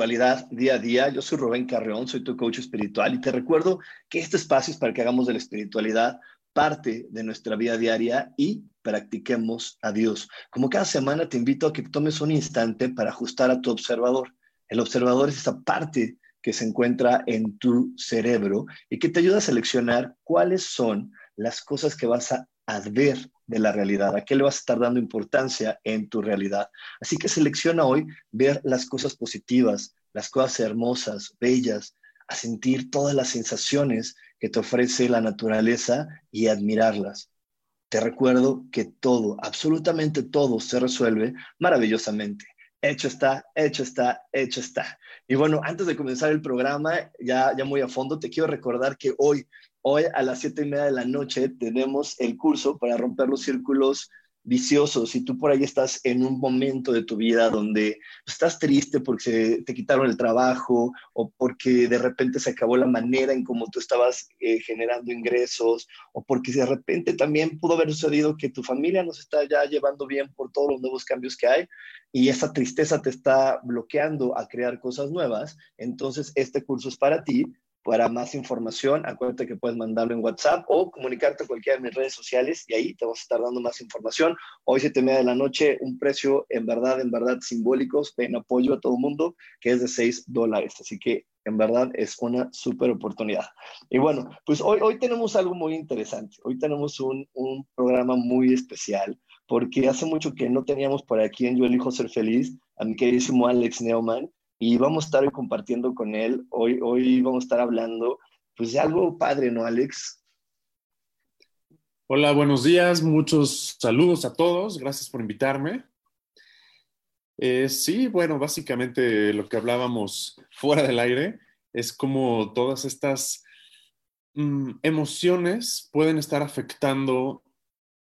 Espiritualidad día a día. Yo soy Rubén Carreón, soy tu coach espiritual y te recuerdo que este espacio es para que hagamos de la espiritualidad parte de nuestra vida diaria y practiquemos a Dios. Como cada semana te invito a que tomes un instante para ajustar a tu observador. El observador es esa parte que se encuentra en tu cerebro y que te ayuda a seleccionar cuáles son las cosas que vas a ver de la realidad, a qué le vas a estar dando importancia en tu realidad. Así que selecciona hoy ver las cosas positivas, las cosas hermosas, bellas, a sentir todas las sensaciones que te ofrece la naturaleza y admirarlas. Te recuerdo que todo, absolutamente todo se resuelve maravillosamente. Hecho está, hecho está, hecho está. Y bueno, antes de comenzar el programa, ya, ya muy a fondo, te quiero recordar que hoy Hoy a las siete y media de la noche tenemos el curso para romper los círculos viciosos. Si tú por ahí estás en un momento de tu vida donde estás triste porque te quitaron el trabajo o porque de repente se acabó la manera en cómo tú estabas eh, generando ingresos o porque de repente también pudo haber sucedido que tu familia no se está ya llevando bien por todos los nuevos cambios que hay y esa tristeza te está bloqueando a crear cosas nuevas, entonces este curso es para ti para más información, acuérdate que puedes mandarlo en WhatsApp o comunicarte a cualquiera de mis redes sociales y ahí te vamos a estar dando más información. Hoy, siete y media de la noche, un precio en verdad, en verdad simbólicos, en apoyo a todo el mundo, que es de 6 dólares. Así que en verdad es una súper oportunidad. Y bueno, pues hoy, hoy tenemos algo muy interesante. Hoy tenemos un, un programa muy especial porque hace mucho que no teníamos por aquí en Yo Elijo Ser Feliz a mi queridísimo Alex Neumann y vamos a estar compartiendo con él. Hoy, hoy vamos a estar hablando pues de algo padre, ¿no, Alex? Hola, buenos días, muchos saludos a todos, gracias por invitarme. Eh, sí, bueno, básicamente lo que hablábamos fuera del aire es como todas estas mm, emociones pueden estar afectando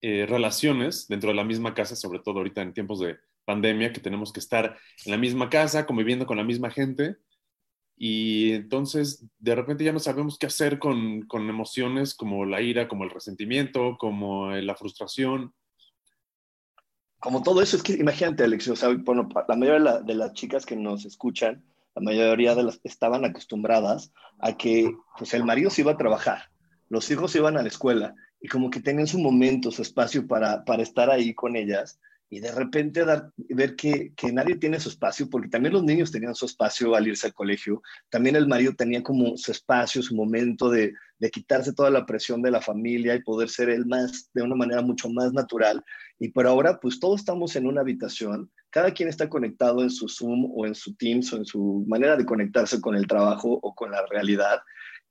eh, relaciones dentro de la misma casa, sobre todo ahorita en tiempos de pandemia que tenemos que estar en la misma casa, conviviendo con la misma gente. Y entonces de repente ya no sabemos qué hacer con, con emociones como la ira, como el resentimiento, como la frustración. Como todo eso, es que imagínate, Alex, o sea, la mayoría de, las chicas que nos escuchan, la mayoría de las estaban acostumbradas a que pues el marido se iba a trabajar, los hijos iban a la escuela y como que tenían su momento, su espacio para, para estar ahí con ellas y de repente dar, ver que, que, nadie tiene su espacio, porque también los niños tenían su espacio al irse al colegio, también el marido tenía como su espacio, su momento de, de quitarse toda la presión de la familia y poder ser él más, de una manera mucho más natural. Y por ahora, pues todos estamos en una habitación, cada quien está conectado en su Zoom o en su Teams o en su manera de conectarse con el trabajo o con la realidad.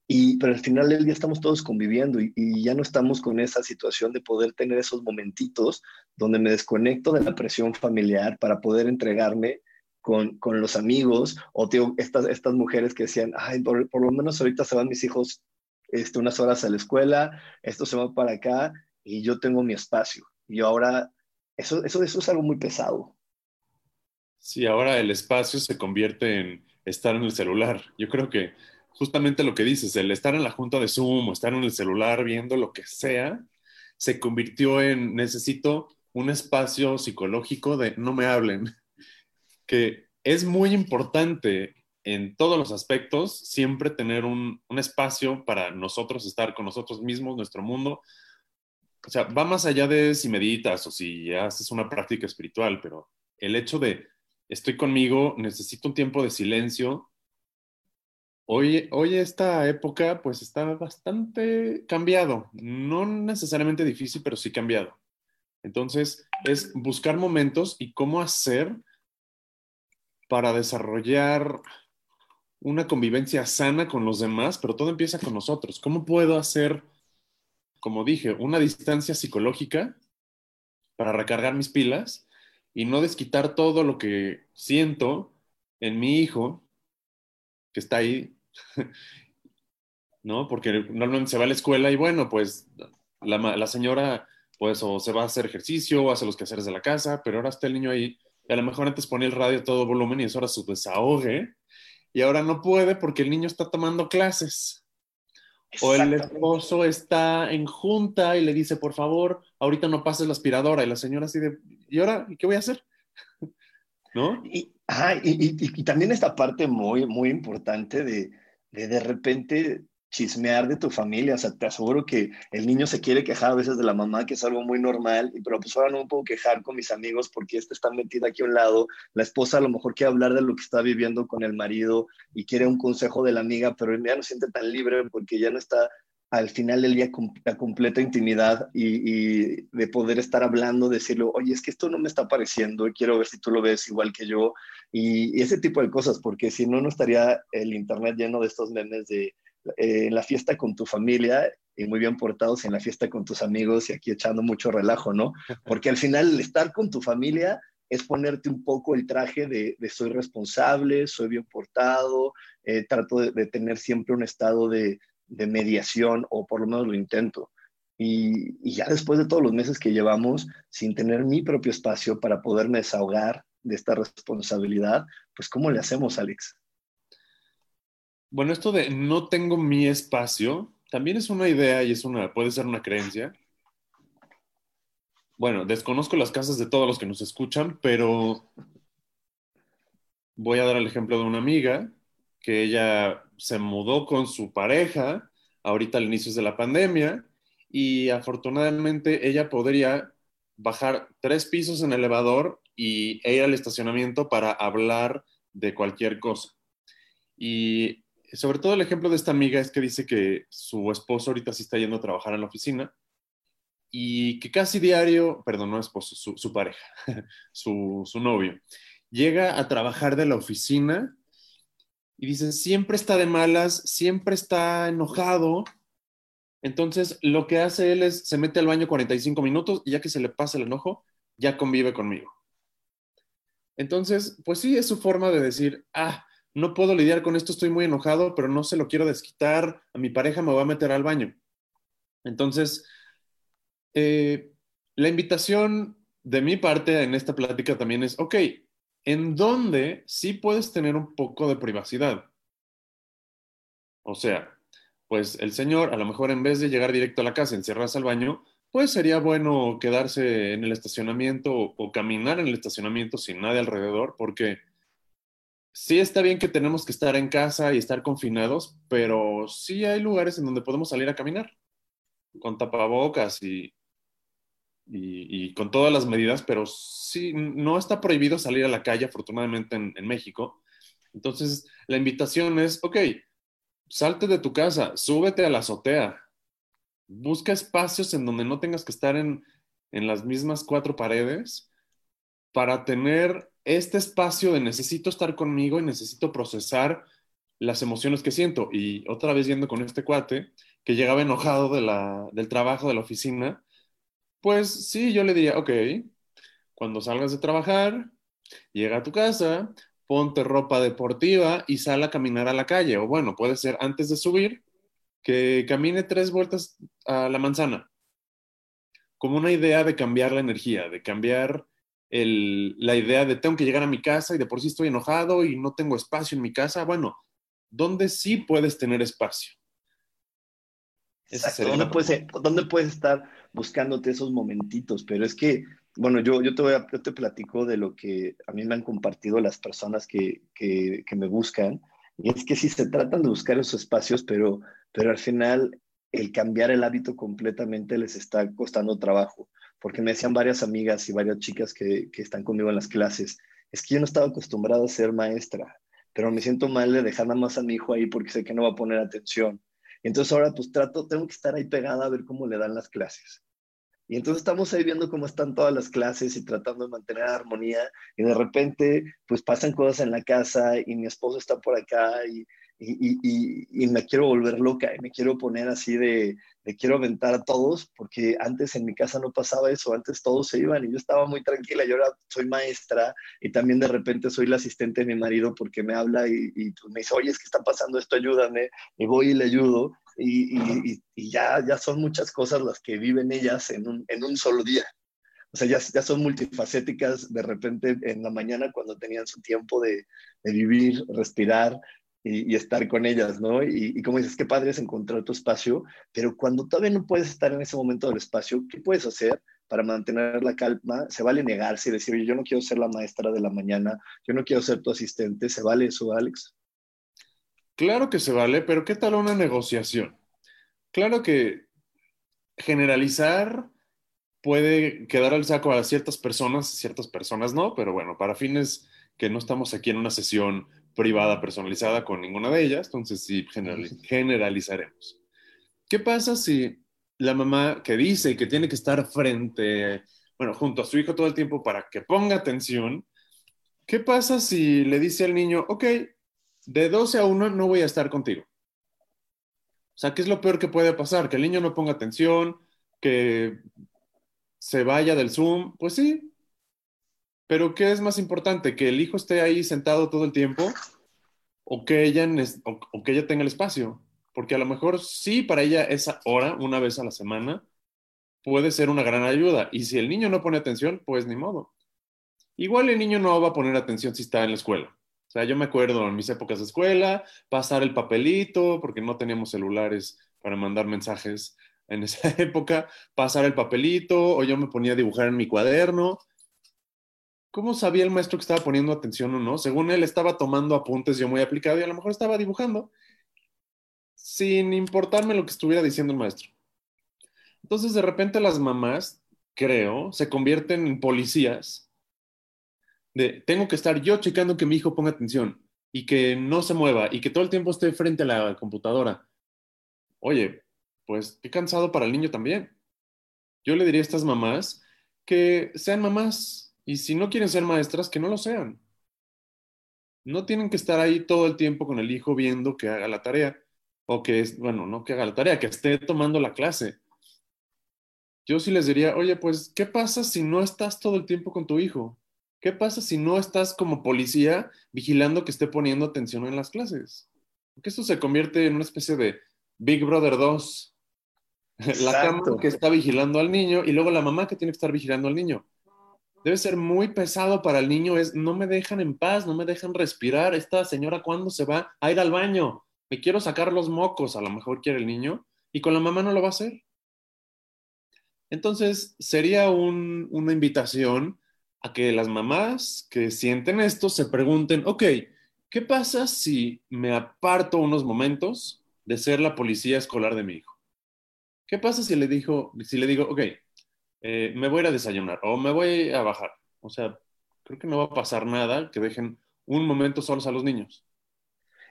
Y, pero al final del día estamos todos conviviendo y, ya no estamos con esa situación de poder tener esos momentitos donde me desconecto de la presión familiar para poder entregarme con, con los amigos o estas, estas mujeres que decían, ay, por, por, lo menos ahorita se van mis hijos este, unas horas a la escuela, esto se va para acá y yo tengo mi espacio. Y ahora, eso, eso, eso es algo muy pesado. Sí, ahora el espacio se convierte en estar en el celular. Yo creo que justamente lo que dices, el estar en la junta de Zoom o estar en el celular viendo lo que sea, se convirtió en necesito un espacio psicológico de no me hablen, que es muy importante en todos los aspectos siempre tener un, un espacio para nosotros estar con nosotros mismos, nuestro mundo. O sea, va más allá de si meditas o si haces una práctica espiritual, pero el hecho de estoy conmigo, necesito un tiempo de silencio Hoy, hoy esta época pues está bastante cambiado, no necesariamente difícil, pero sí cambiado. Entonces es buscar momentos y cómo hacer para desarrollar una convivencia sana con los demás, pero todo empieza con nosotros. ¿Cómo puedo hacer, como dije, una distancia psicológica para recargar mis pilas y no desquitar todo lo que siento en mi hijo que está ahí, ¿no? Porque normalmente se va a la escuela y bueno, pues la, la, señora, pues o se va a hacer ejercicio o hace los quehaceres de la casa, pero ahora está el niño ahí y a lo mejor antes ponía el radio a todo volumen y es ahora su desahogue y ahora no puede porque el niño está tomando clases. O el esposo está en junta y le dice, por favor, ahorita no pases la aspiradora. Y la señora así de, ¿y ahora qué voy a hacer? ¿No? Y, y, también esta parte muy, muy importante de, de de repente chismear de tu familia. O sea, te aseguro que el niño se quiere quejar a veces de la mamá, que es algo muy normal, y pero pues ahora no me puedo quejar con mis amigos porque este está metido aquí a un lado. La esposa a lo mejor quiere hablar de lo que está viviendo con el marido y quiere un consejo de la amiga, pero ya no siente tan libre porque ya no está al final del día la completa intimidad y, de poder estar hablando, decirle, oye, es que esto no me está pareciendo y quiero ver si tú lo ves igual que yo y, ese tipo de cosas, porque si no, no estaría el Internet lleno de estos memes de eh, en la fiesta con tu familia y muy bien portados en la fiesta con tus amigos y aquí echando mucho relajo, ¿no? Porque al final estar con tu familia es ponerte un poco el traje de, soy responsable, soy bien portado, eh, trato de tener siempre un estado de, de mediación o por lo menos lo intento. Y, ya después de todos los meses que llevamos sin tener mi propio espacio para poderme desahogar de esta responsabilidad, pues ¿cómo le hacemos, Alex? Bueno, esto de no tengo mi espacio también es una idea y es una, puede ser una creencia. Bueno, desconozco las casas de todos los que nos escuchan, pero voy a dar el ejemplo de una amiga que ella se mudó con su pareja ahorita al inicio de la pandemia y afortunadamente ella podría bajar tres pisos en el elevador y ir al estacionamiento para hablar de cualquier cosa. Y sobre todo el ejemplo de esta amiga es que dice que su esposo ahorita sí está yendo a trabajar en la oficina y que casi diario, perdón, no esposo, su, pareja, su, su novio, llega a trabajar de la oficina y dice, siempre está de malas, siempre está enojado. Entonces, lo que hace él es, se mete al baño 45 minutos y ya que se le pasa el enojo, ya convive conmigo. Entonces, pues sí, es su forma de decir, ah, no puedo lidiar con esto, estoy muy enojado, pero no se lo quiero desquitar, a mi pareja me voy a meter al baño. Entonces, eh, la invitación de mi parte en esta plática también es, ok, en donde sí puedes tener un poco de privacidad. O sea, pues el señor, a lo mejor en vez de llegar directo a la casa, encerrarse al baño, pues sería bueno quedarse en el estacionamiento o, caminar en el estacionamiento sin nadie alrededor, porque sí está bien que tenemos que estar en casa y estar confinados, pero sí hay lugares en donde podemos salir a caminar con tapabocas y, y, con todas las medidas, pero sí, no está prohibido salir a la calle, afortunadamente en, México. Entonces, la invitación es, ok, salte de tu casa, súbete a la azotea, busca espacios en donde no tengas que estar en, en las mismas cuatro paredes para tener este espacio de necesito estar conmigo y necesito procesar las emociones que siento. Y otra vez yendo con este cuate que llegaba enojado de la, del trabajo de la oficina, pues sí, yo le diría, ok, cuando salgas de trabajar, llega a tu casa, ponte ropa deportiva y sal a caminar a la calle. O bueno, puede ser antes de subir, que camine tres vueltas a la manzana. Como una idea de cambiar la energía, de cambiar la idea de tengo que llegar a mi casa y de por sí estoy enojado y no tengo espacio en mi casa. Bueno, ¿dónde sí puedes tener espacio? ¿Dónde, puedes, ¿Dónde puedes estar buscándote esos momentitos? Pero es que, bueno, yo, yo, te, voy a, yo te platico de lo que a mí me han compartido las personas que, que, que me buscan. Y es que sí se tratan de buscar esos espacios, pero, pero al final el cambiar el hábito completamente les está costando trabajo. Porque me decían varias amigas y varias chicas que, que están conmigo en las clases, es que yo no estaba acostumbrado a ser maestra pero me siento mal de dejar nada más a mi hijo ahí porque sé que no va a poner atención. Entonces ahora pues trato, tengo que estar ahí pegada a ver cómo le dan las clases. Y entonces estamos ahí viendo cómo están todas las clases y tratando de mantener armonía. Y de repente, pues pasan cosas en la casa y mi esposo está por acá y, y, y, me quiero volver loca y me quiero poner así de, de, quiero aventar a todos, porque antes en mi casa no pasaba eso, antes todos se iban y yo estaba muy tranquila, yo ahora soy maestra y también de repente soy la asistente de mi marido porque me habla y, y pues me dice, oye, es que está pasando esto, ayúdame, y voy y le ayudo y, ya, ya son muchas cosas las que viven ellas en un, en un solo día. O sea, ya, ya, son multifacéticas de repente en la mañana cuando tenían su tiempo de, de vivir, respirar, y, estar con ellas, ¿no? Y, como dices, qué padre es encontrar tu espacio, pero cuando todavía no puedes estar en ese momento del espacio, ¿qué puedes hacer para mantener la calma? Se vale negarse y decir, oye, yo no quiero ser la maestra de la mañana, yo no quiero ser tu asistente, ¿se vale eso, Alex? Claro que se vale, pero ¿qué tal una negociación? Claro que generalizar puede quedar al saco a ciertas personas, ciertas personas no, pero bueno, para fines que no estamos aquí en una sesión privada personalizada con ninguna de ellas, entonces sí generalizaremos. ¿Qué pasa si la mamá que dice que tiene que estar frente, bueno, junto a su hijo todo el tiempo para que ponga atención, ¿qué pasa si le dice al niño, ok, de 12 a 1 no voy a estar contigo? O sea, ¿qué es lo peor que puede pasar? Que el niño no ponga atención, que se vaya del Zoom. Pues sí, pero ¿qué es más importante? ¿Que el hijo esté ahí sentado todo el tiempo o que ella, o, que ella tenga el espacio? Porque a lo mejor sí, para ella esa hora, una vez a la semana, puede ser una gran ayuda. Y si el niño no pone atención, pues ni modo. Igual el niño no va a poner atención si está en la escuela. O sea, yo me acuerdo en mis épocas de escuela, pasar el papelito, porque no teníamos celulares para mandar mensajes en esa época, pasar el papelito, o yo me ponía a dibujar en mi cuaderno, ¿Cómo sabía el maestro que estaba poniendo atención o no? Según él estaba tomando apuntes yo muy aplicado y a lo mejor estaba dibujando sin importarme lo que estuviera diciendo el maestro. Entonces de repente las mamás, creo, se convierten en policías de tengo que estar yo checando que mi hijo ponga atención y que no se mueva y que todo el tiempo esté frente a la computadora. Oye, pues qué cansado para el niño también. Yo le diría a estas mamás que sean mamás y si no quieren ser maestras, que no lo sean. No tienen que estar ahí todo el tiempo con el hijo viendo que haga la tarea. O que, es, bueno, no que haga la tarea, que esté tomando la clase. Yo sí les diría, oye, pues, ¿qué pasa si no estás todo el tiempo con tu hijo? ¿Qué pasa si no estás como policía vigilando que esté poniendo atención en las clases? Porque esto se convierte en una especie de Big Brother 2. La cama que está vigilando al niño y luego la mamá que tiene que estar vigilando al niño debe ser muy pesado para el niño, es no me dejan en paz, no me dejan respirar, esta señora cuándo se va a ir al baño, me quiero sacar los mocos, a lo mejor quiere el niño, y con la mamá no lo va a hacer. Entonces, sería una invitación a que las mamás que sienten esto se pregunten, ok, ¿qué pasa si me aparto unos momentos de ser la policía escolar de mi hijo? ¿Qué pasa si le, dijo, si le digo, ok, eh, me voy a ir a desayunar o me voy a bajar. O sea, creo que no va a pasar nada que dejen un momento solos a los niños.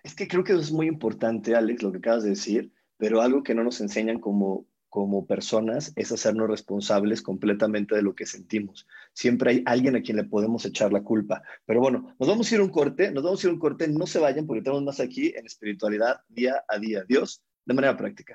Es que creo que es muy importante, Alex, lo que acabas de decir, pero algo que no nos enseñan como, como personas es hacernos responsables completamente de lo que sentimos. Siempre hay alguien a quien le podemos echar la culpa. Pero bueno, nos vamos a ir un corte, nos vamos a ir un corte, no se vayan porque tenemos más aquí en espiritualidad día a día. Dios, de manera práctica.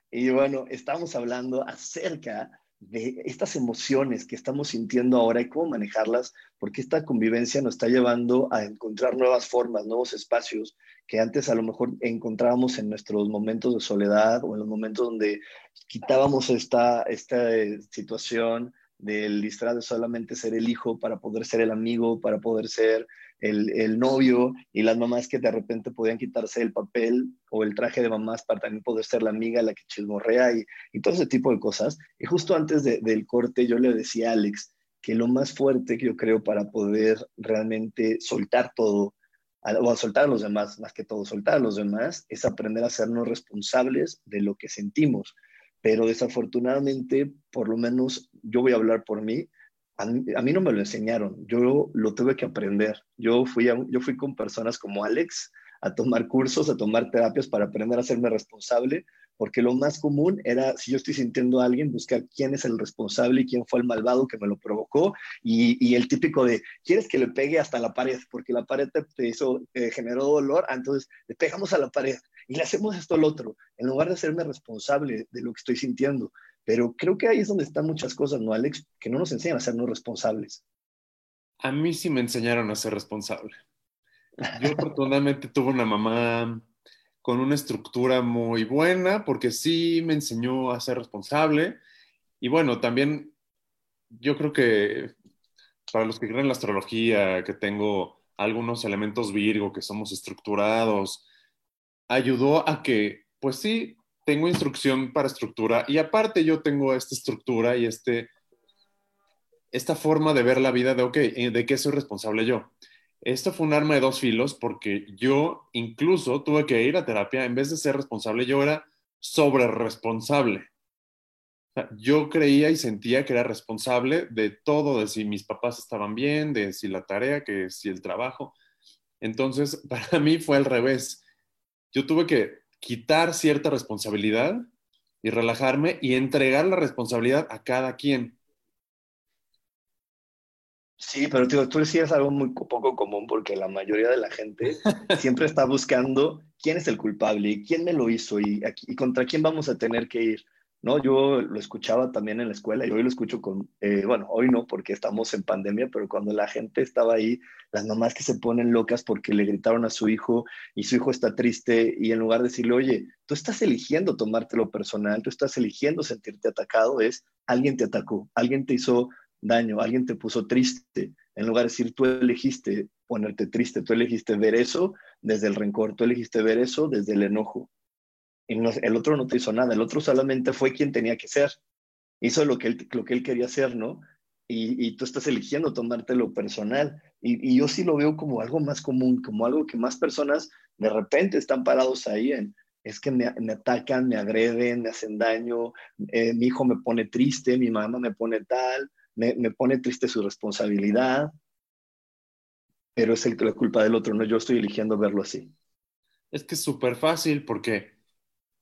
Y bueno, estamos hablando acerca de estas emociones que estamos sintiendo ahora y cómo manejarlas, porque esta convivencia nos está llevando a encontrar nuevas formas, nuevos espacios que antes a lo mejor encontrábamos en nuestros momentos de soledad o en los momentos donde quitábamos esta, esta eh, situación del disfraz de solamente ser el hijo para poder ser el amigo, para poder ser el, novio y las mamás que de repente podían quitarse el papel o el traje de mamás para también poder ser la amiga, la que chismorrea y, todo ese tipo de cosas. Y justo antes del corte yo le decía a Alex que lo más fuerte que yo creo para poder realmente soltar todo, o soltar a los demás, más que todo, soltar a los demás, es aprender a sernos responsables de lo que sentimos. Pero desafortunadamente, por lo menos yo voy a hablar por mí, a mí, no me lo enseñaron, yo lo tuve que aprender. Yo fui, yo fui con personas como Alex a tomar cursos, a tomar terapias para aprender a hacerme responsable, porque lo más común era, si yo estoy sintiendo a alguien, buscar quién es el responsable y quién fue el malvado que me lo provocó, y, el típico de, ¿quieres que le pegue hasta la pared? Porque la pared te, hizo, generó dolor, ah, entonces le pegamos a la pared y le hacemos esto al otro, en lugar de hacerme responsable de lo que estoy sintiendo. Pero creo que ahí es donde están muchas cosas, ¿no, Alex? Que no nos enseñan a sernos responsables. A mí sí me enseñaron a ser responsable. Yo afortunadamente tuve una mamá con una estructura muy buena porque sí me enseñó a ser responsable. Y bueno, también yo creo que para los que creen en la astrología, que tengo algunos elementos Virgo, que somos estructurados, ayudó a que, pues sí, tengo instrucción para estructura y aparte yo tengo esta estructura y este, esta forma de ver la vida de, ok, eh, ¿de qué soy responsable yo? Esto fue un arma de dos filos porque yo incluso tuve que ir a terapia, en vez de ser responsable, yo era sobre responsable. yo creía y sentía que era responsable de todo, de si mis papás estaban bien, de si la tarea, que si el trabajo. Entonces, para mí fue al revés. Yo tuve que quitar cierta responsabilidad y relajarme y entregar la responsabilidad a cada quien. Sí, pero tío, tú decías algo muy poco común porque la mayoría de la gente siempre está buscando quién es el culpable, quién me lo hizo y, y contra quién vamos a tener que ir. ¿No? Yo lo escuchaba también en la escuela y hoy lo escucho con, eh, bueno, hoy no porque estamos en pandemia, pero cuando la gente estaba ahí, las mamás que se ponen locas porque le gritaron a su hijo y su hijo está triste y en lugar de decirle, oye, tú estás eligiendo tomártelo personal, tú estás eligiendo sentirte atacado, es alguien te atacó, alguien te hizo daño, alguien te puso triste, en lugar de decir tú elegiste ponerte triste, tú elegiste ver eso desde el rencor, tú elegiste ver eso desde el enojo el otro no te hizo nada, el otro solamente fue quien tenía que ser. Hizo lo que él, lo que él quería hacer, ¿no? Y, tú estás eligiendo tomártelo personal. Y, yo sí lo veo como algo más común, como algo que más personas de repente están parados ahí en, es que me, atacan, me agreden, me hacen daño, eh, mi hijo me pone triste, mi mamá me pone tal, me, pone triste su responsabilidad, pero es el, la culpa del otro, no yo estoy eligiendo verlo así. Es que es súper fácil porque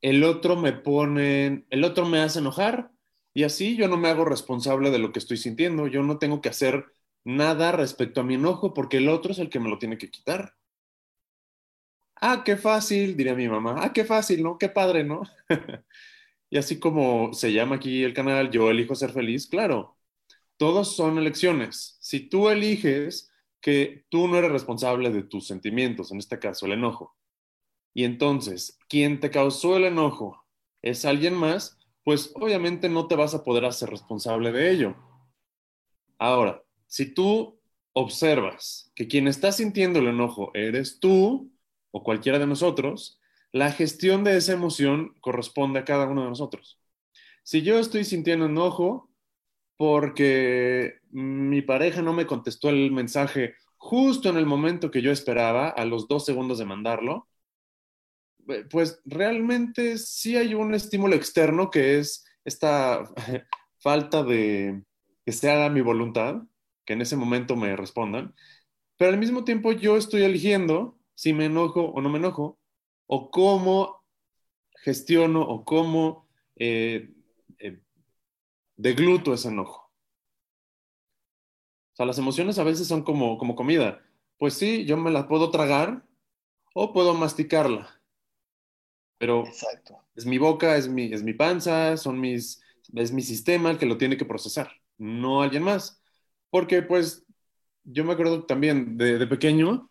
el otro me pone, el otro me hace enojar y así yo no me hago responsable de lo que estoy sintiendo. Yo no tengo que hacer nada respecto a mi enojo porque el otro es el que me lo tiene que quitar. Ah, qué fácil, diría mi mamá. Ah, qué fácil, ¿no? Qué padre, ¿no? Y así como se llama aquí el canal, yo elijo ser feliz, claro, todos son elecciones. Si tú eliges que tú no eres responsable de tus sentimientos, en este caso el enojo, y entonces quien te causó el enojo es alguien más, pues obviamente no te vas a poder hacer responsable de ello. Ahora, si tú observas que quien está sintiendo el enojo eres tú o cualquiera de nosotros, la gestión de esa emoción corresponde a cada uno de nosotros. Si yo estoy sintiendo enojo porque mi pareja no me contestó el mensaje justo en el momento que yo esperaba, a los dos segundos de mandarlo, pues realmente sí hay un estímulo externo que es esta falta de que se haga mi voluntad, que en ese momento me respondan, pero al mismo tiempo yo estoy eligiendo si me enojo o no me enojo, o cómo gestiono o cómo eh, eh, degluto ese enojo. O sea, las emociones a veces son como, como comida. Pues sí, yo me la puedo tragar o puedo masticarla pero es mi boca, es mi, es mi panza, son mis, es mi sistema el que lo tiene que procesar, no alguien más. Porque pues yo me acuerdo también de, pequeño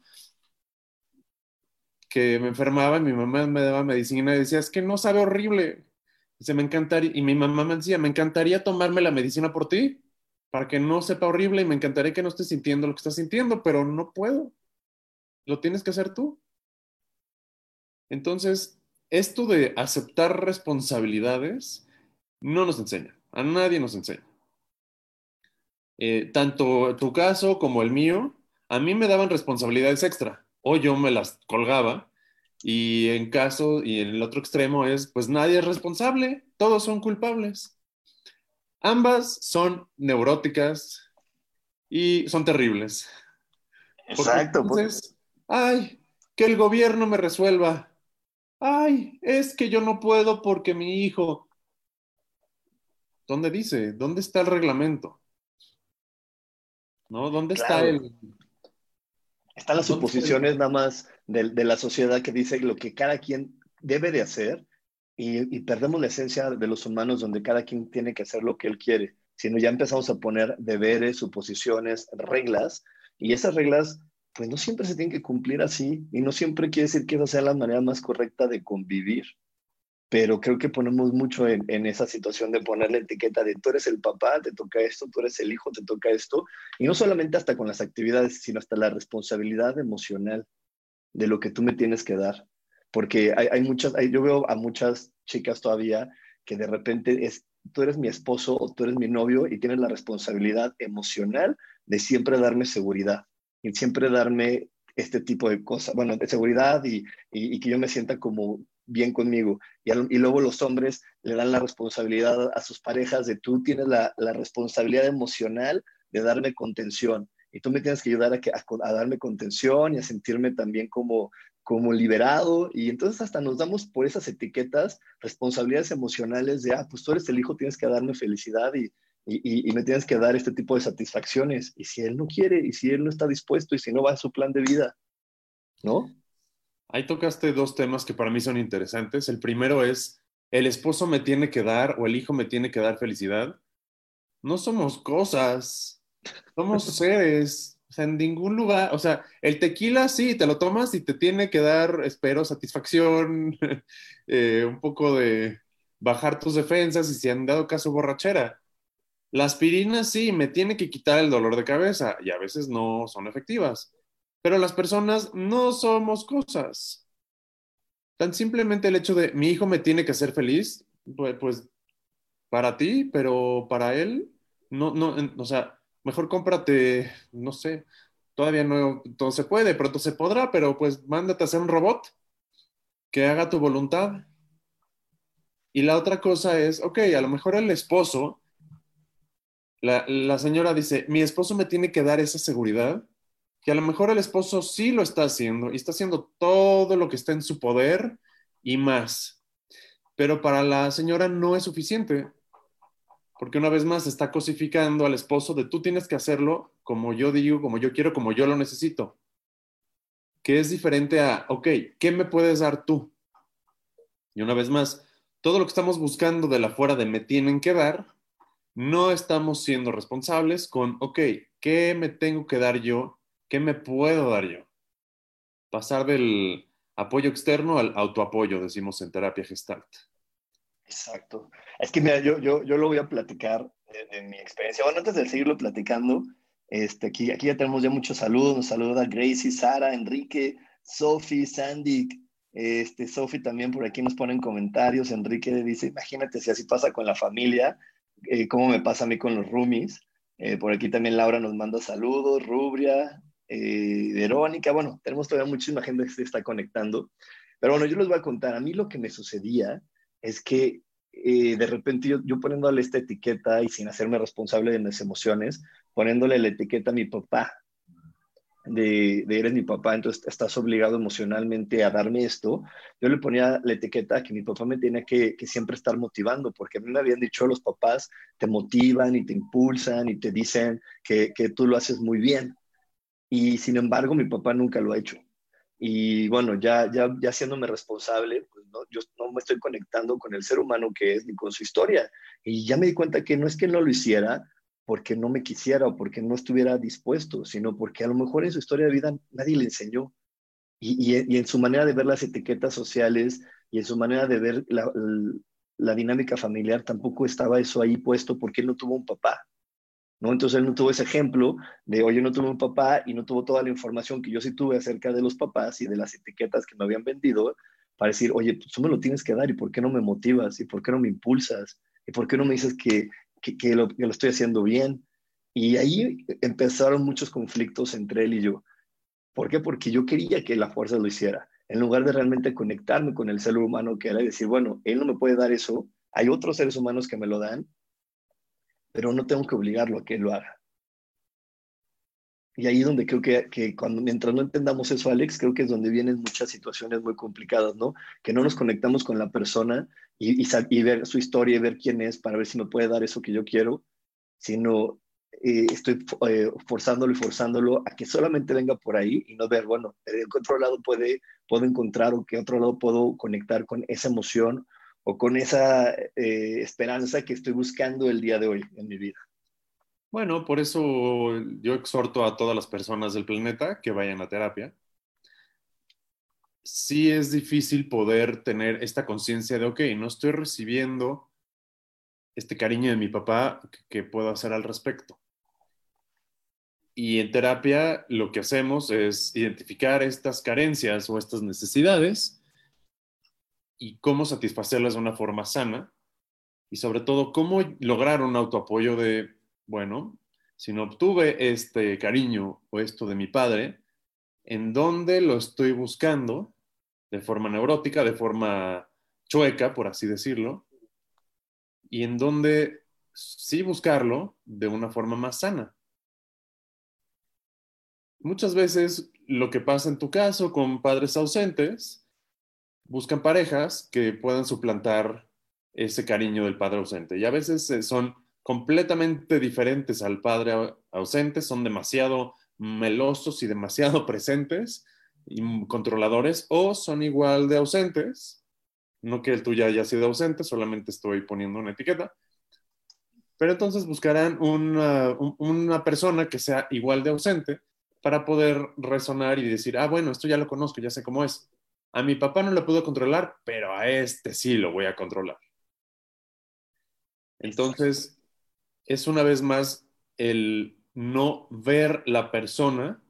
que me enfermaba y mi mamá me daba medicina y decía, es que no sabe horrible. Dice, me encantaría, y mi mamá me decía, me encantaría tomarme la medicina por ti, para que no sepa horrible y me encantaría que no estés sintiendo lo que estás sintiendo, pero no puedo. Lo tienes que hacer tú. Entonces, esto de aceptar responsabilidades no nos enseña, a nadie nos enseña. Eh, tanto tu caso como el mío, a mí me daban responsabilidades extra o yo me las colgaba y en caso y en el otro extremo es pues nadie es responsable, todos son culpables. Ambas son neuróticas y son terribles. Exacto. entonces, ay, que el gobierno me resuelva ay, es que yo no puedo porque mi hijo. ¿Dónde dice? ¿Dónde está el reglamento? ¿No? ¿Dónde está el... Están las suposiciones nada más de, la sociedad que dice lo que cada quien debe de hacer y, y, perdemos la esencia de los humanos donde cada quien tiene que hacer lo que él quiere, sino ya empezamos a poner deberes, suposiciones, reglas y esas reglas pues no siempre se tiene que cumplir así y no siempre quiere decir que esa sea la manera más correcta de convivir. Pero creo que ponemos mucho en, esa situación de poner la etiqueta de tú eres el papá, te toca esto, tú eres el hijo, te toca esto. Y no solamente hasta con las actividades, sino hasta la responsabilidad emocional de lo que tú me tienes que dar. Porque hay, muchas, yo veo a muchas chicas todavía que de repente es, tú eres mi esposo o tú eres mi novio y tienes la responsabilidad emocional de siempre darme seguridad y siempre darme este tipo de cosas, bueno, de seguridad y, y, que yo me sienta como bien conmigo. Y, y, luego los hombres le dan la responsabilidad a sus parejas de tú tienes la, la responsabilidad emocional de darme contención y tú me tienes que ayudar a, que, a, darme contención y a sentirme también como, como liberado. Y entonces hasta nos damos por esas etiquetas responsabilidades emocionales de, ah, pues tú eres el hijo, tienes que darme felicidad y, y, me tienes que dar este tipo de satisfacciones. Y si él no quiere, y si él no está dispuesto, y si no va a su plan de vida, ¿no? Ahí tocaste dos temas que para mí son interesantes. El primero es, el esposo me tiene que dar o el hijo me tiene que dar felicidad. No somos cosas, somos seres. O sea, en ningún lugar, o sea, el tequila sí, te lo tomas y te tiene que dar, espero, satisfacción, eh, un poco de bajar tus defensas y si han dado caso borrachera la aspirina sí, me tiene que quitar el dolor de cabeza y a veces no son efectivas, pero las personas no somos cosas. Tan simplemente el hecho de mi hijo me tiene que hacer feliz, pues, para ti, pero para él, no, no, o sea, mejor cómprate, no sé, todavía no todo se puede, pronto se podrá, pero pues mándate a hacer un robot que haga tu voluntad. Y la otra cosa es, ok, a lo mejor el esposo la, señora dice, mi esposo me tiene que dar esa seguridad, que a lo mejor el esposo sí lo está haciendo y está haciendo todo lo que está en su poder y más. Pero para la señora no es suficiente, porque una vez más está cosificando al esposo de tú tienes que hacerlo como yo digo, como yo quiero, como yo lo necesito. Que es diferente a, ok, ¿qué me puedes dar tú? Y una vez más, todo lo que estamos buscando de la fuera de me tienen que dar, no estamos siendo responsables con, ok, ¿qué me tengo que dar yo? ¿Qué me puedo dar yo? Pasar del apoyo externo al autoapoyo, decimos en terapia gestalt. Exacto. Es que mira, yo, yo, yo lo voy a platicar en mi experiencia. Bueno, antes de seguirlo platicando, este, aquí, aquí ya tenemos ya muchos saludos. Nos saluda Gracie, Sara, Enrique, Sophie, Sandy. Este, Sophie también por aquí nos pone en comentarios. Enrique dice, imagínate si así pasa con la familia, eh, cómo me pasa a mí con los roomies. Eh, por aquí también Laura nos manda saludos, Rubria, eh, Verónica. Bueno, tenemos todavía muchísima gente que se está conectando. Pero bueno, yo les voy a contar. A mí lo que me sucedía es que eh, de repente yo, yo, poniéndole esta etiqueta y sin hacerme responsable de mis emociones, poniéndole la etiqueta a mi papá, de, de, eres mi papá, entonces estás obligado emocionalmente a darme esto, yo le ponía la etiqueta que mi papá me tenía que, que, siempre estar motivando, porque a mí me habían dicho los papás te motivan y te impulsan y te dicen que, que tú lo haces muy bien. Y sin embargo, mi papá nunca lo ha hecho. Y bueno, ya, ya, ya haciéndome responsable, pues no, yo no me estoy conectando con el ser humano que es ni con su historia. Y ya me di cuenta que no es que no lo hiciera porque no me quisiera o porque no estuviera dispuesto, sino porque a lo mejor en su historia de vida nadie le enseñó. Y, en su manera de ver las etiquetas sociales y en su manera de ver la, la dinámica familiar tampoco estaba eso ahí puesto porque él no tuvo un papá. ¿no? Entonces él no tuvo ese ejemplo de, oye, no tuve un papá y no tuvo toda la información que yo sí tuve acerca de los papás y de las etiquetas que me habían vendido para decir, oye, pues tú me lo tienes que dar y por qué no me motivas y por qué no me impulsas y por qué no me dices que, que, lo, lo estoy haciendo bien. Y ahí empezaron muchos conflictos entre él y yo. ¿Por qué? Porque yo quería que la fuerza lo hiciera, en lugar de realmente conectarme con el ser humano que era y decir, bueno, él no me puede dar eso, hay otros seres humanos que me lo dan pero no tengo que obligarlo a que él lo haga. Y ahí es donde creo que, cuando, mientras no entendamos eso, Alex, creo que es donde vienen muchas situaciones muy complicadas, ¿no? Que no nos conectamos con la persona y ver su historia y ver quién es para ver si me puede dar eso que yo quiero, sino eh, estoy eh, forzándolo y forzándolo a que solamente venga por ahí y no ver, bueno, ¿de qué otro lado puede, puedo encontrar o qué otro lado puedo conectar con esa emoción o con esa eh, esperanza que estoy buscando el día de hoy en mi vida. Bueno, por eso yo exhorto a todas las personas del planeta que vayan a terapia. Sí es difícil poder tener esta conciencia de, ok, no estoy recibiendo este cariño de mi papá, ¿qué puedo hacer al respecto? Y en terapia lo que hacemos es identificar estas carencias o estas necesidades y cómo satisfacerlas de una forma sana y sobre todo cómo lograr un autoapoyo de, bueno, si no obtuve este cariño o esto de mi padre, ¿en dónde lo estoy buscando? De forma neurótica, de forma chueca, por así decirlo, y en dónde sí buscarlo de una forma más sana. Muchas veces lo que pasa en tu caso con padres ausentes buscan parejas que puedan suplantar ese cariño del padre ausente. Y a veces eh, son completamente diferentes al padre ausente, son demasiado melosos y demasiado presentes y controladores, o son igual de ausentes, no que el tuyo haya sido ausente, solamente estoy poniendo una etiqueta, pero entonces buscarán una, una persona que sea igual de ausente para poder resonar y decir, ah, bueno, esto ya lo conozco, ya sé cómo es. A mi papá no lo puedo controlar, pero a este sí lo voy a controlar. Entonces, es una vez más el no ver la persona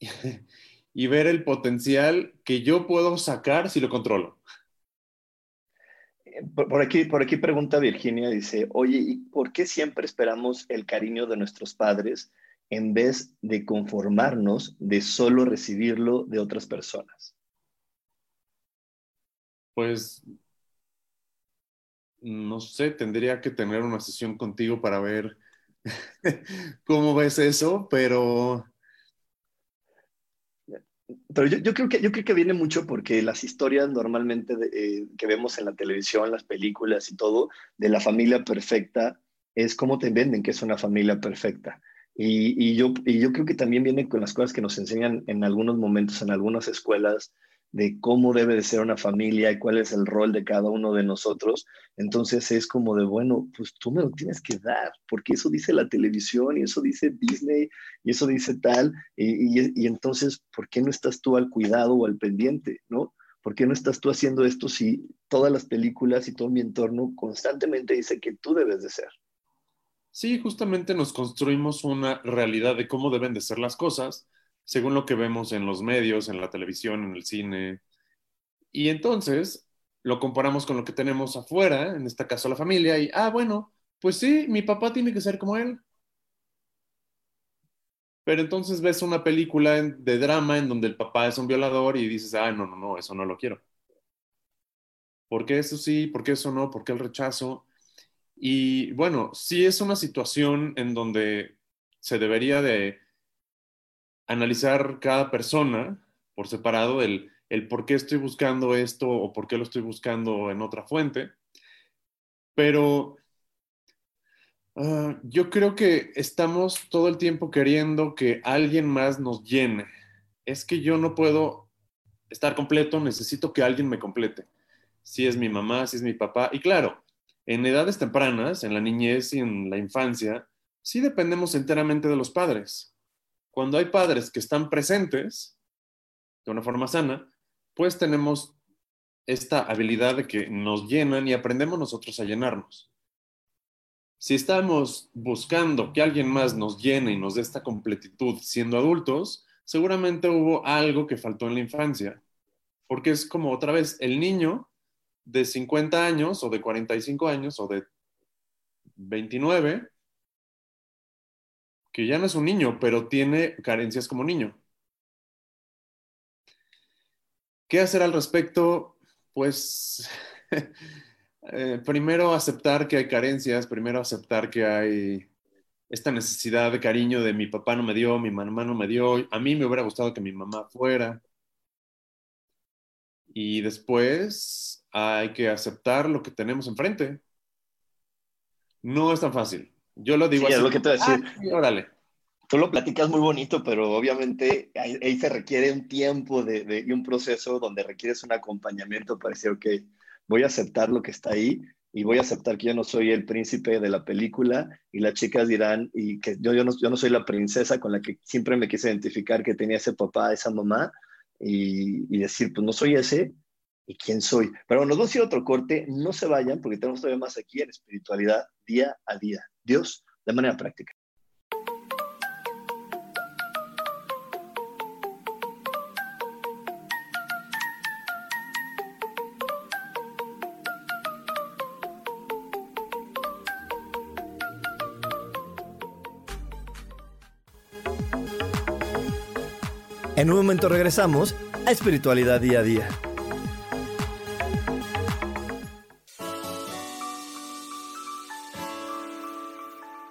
y ver el potencial que yo puedo sacar si lo controlo. Por aquí, por aquí pregunta Virginia, dice, oye, ¿y por qué siempre esperamos el cariño de nuestros padres en vez de conformarnos de solo recibirlo de otras personas? Pues, no sé, tendría que tener una sesión contigo para ver cómo ves eso, pero... Pero yo, yo, creo que, yo creo que viene mucho porque las historias normalmente de, eh, que vemos en la televisión, las películas y todo, de la familia perfecta, es cómo te venden que es una familia perfecta. Y, y, yo, y yo creo que también viene con las cosas que nos enseñan en algunos momentos, en algunas escuelas, de cómo debe de ser una familia y cuál es el rol de cada uno de nosotros, entonces es como de, bueno, pues tú me lo tienes que dar, porque eso dice la televisión y eso dice Disney y eso dice tal, y, y entonces, ¿por qué no estás tú al cuidado o al pendiente, no? ¿Por qué no estás tú haciendo esto si todas las películas y todo mi entorno constantemente dice que tú debes de ser? Sí, justamente nos construimos una realidad de cómo deben de ser las cosas según lo que vemos en los medios, en la televisión, en el cine. Y entonces lo comparamos con lo que tenemos afuera, en este caso la familia, y, ah, bueno, pues sí, mi papá tiene que ser como él. Pero entonces ves una película de drama en donde el papá es un violador y dices, ah, no, no, no, eso no lo quiero. ¿Por qué eso sí? ¿Por qué eso no? ¿Por qué el rechazo? Y bueno, sí es una situación en donde se debería de analizar cada persona por separado, el, el por qué estoy buscando esto o por qué lo estoy buscando en otra fuente. Pero uh, yo creo que estamos todo el tiempo queriendo que alguien más nos llene. Es que yo no puedo estar completo, necesito que alguien me complete. Si es mi mamá, si es mi papá. Y claro, en edades tempranas, en la niñez y en la infancia, sí dependemos enteramente de los padres cuando hay padres que están presentes de una forma sana, pues tenemos esta habilidad de que nos llenan y aprendemos nosotros a llenarnos. Si estamos buscando que alguien más nos llene y nos dé esta completitud siendo adultos, seguramente hubo algo que faltó en la infancia, porque es como otra vez el niño de 50 años o de 45 años o de 29 que ya no es un niño, pero tiene carencias como niño. ¿Qué hacer al respecto? Pues eh, primero aceptar que hay carencias, primero aceptar que hay esta necesidad de cariño de mi papá no me dio, mi mamá no me dio, a mí me hubiera gustado que mi mamá fuera. Y después hay que aceptar lo que tenemos enfrente. No es tan fácil. Yo lo digo así. Es lo que te voy a decir. Ah, órale. Tú lo platicas muy bonito, pero obviamente ahí, se requiere un tiempo de, y un proceso donde requieres un acompañamiento para decir, ok, voy a aceptar lo que está ahí y voy a aceptar que yo no soy el príncipe de la película y las chicas dirán y que yo, yo, no, yo no soy la princesa con la que siempre me quise identificar que tenía ese papá, esa mamá y, y decir, pues no soy ese y quién soy. Pero nos vamos a ir a otro corte, no se vayan porque tenemos todavía más aquí en espiritualidad día a día. Dios de manera práctica. En un momento regresamos a Espiritualidad Día a Día.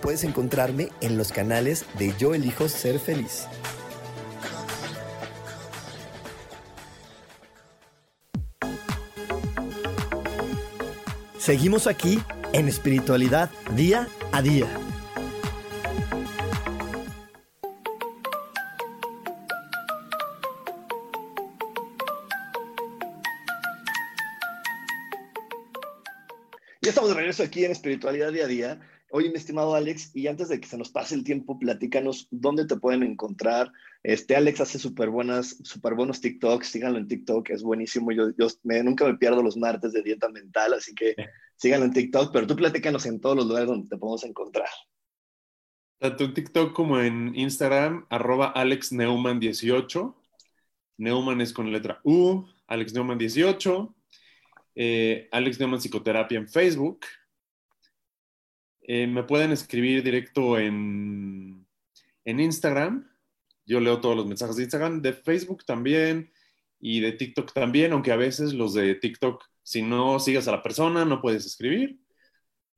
puedes encontrarme en los canales de Yo Elijo Ser Feliz. Seguimos aquí en espiritualidad día a día. Ya estamos de regreso aquí en espiritualidad día a día. Hoy, mi estimado Alex, y antes de que se nos pase el tiempo, platícanos dónde te pueden encontrar. Este Alex hace súper buenas, súper buenos TikToks, síganlo en TikTok, es buenísimo. Yo, yo nunca me pierdo los martes de dieta mental, así que síganlo en TikTok, pero tú platícanos en todos los lugares donde te podemos encontrar. Tanto en TikTok como en Instagram, arroba AlexNeumann18. Neumann es con letra U, Alex Neumann 18. Eh, Alex Neumann Psicoterapia en Facebook. Eh, me pueden escribir directo en, en Instagram. Yo leo todos los mensajes de Instagram, de Facebook también y de TikTok también, aunque a veces los de TikTok, si no sigas a la persona, no puedes escribir.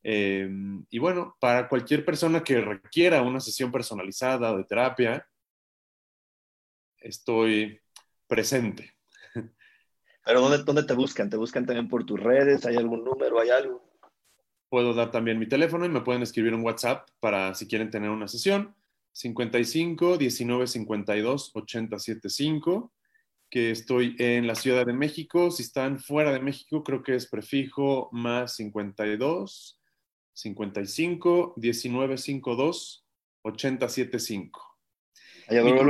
Eh, y bueno, para cualquier persona que requiera una sesión personalizada de terapia, estoy presente. Pero ¿dónde, ¿dónde te buscan? ¿Te buscan también por tus redes? ¿Hay algún número? ¿Hay algo? Puedo dar también mi teléfono y me pueden escribir un WhatsApp para si quieren tener una sesión. 55 19 52 80 75, que estoy en la Ciudad de México. Si están fuera de México, creo que es prefijo más 52 55 19 52 80 75.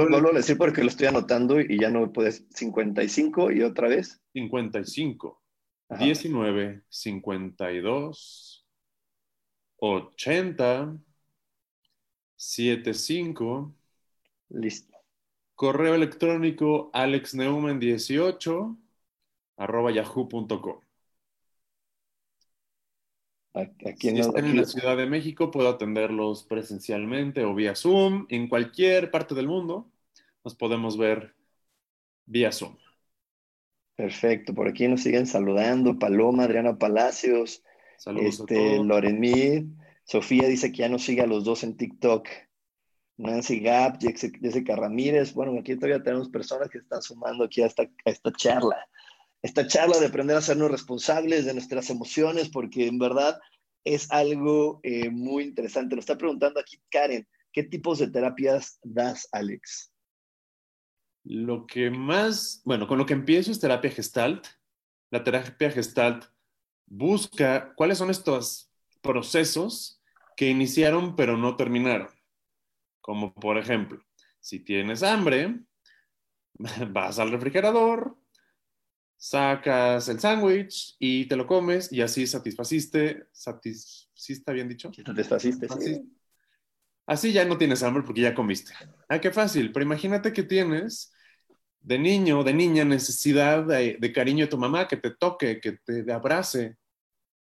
vuelvo a decir porque lo estoy anotando y ya no puedes. 55 y otra vez. 55 19 52 80 75. Listo. Correo electrónico alexneumann18 arroba yahoo.com. Aquí si están en la Ciudad de México, puedo atenderlos presencialmente o vía Zoom. En cualquier parte del mundo nos podemos ver vía Zoom. Perfecto. Por aquí nos siguen saludando. Paloma, Adriana Palacios, Saludos este. Loren Mid. Sofía dice que ya nos sigue a los dos en TikTok. Nancy Gap, Jessica Ramírez. Bueno, aquí todavía tenemos personas que están sumando aquí a esta, a esta charla. Esta charla de aprender a sernos responsables de nuestras emociones, porque en verdad es algo eh, muy interesante. Nos está preguntando aquí Karen, ¿qué tipos de terapias das, Alex? Lo que más, bueno, con lo que empiezo es terapia gestalt. La terapia gestalt busca cuáles son estos procesos que iniciaron pero no terminaron. Como por ejemplo, si tienes hambre, vas al refrigerador, sacas el sándwich y te lo comes y así satisfaciste, satisfaciste, bien dicho? Satisfaciste, sí. Así ya no tienes hambre porque ya comiste. Ah, qué fácil, pero imagínate que tienes de niño, de niña, necesidad de, de cariño de tu mamá, que te toque, que te abrace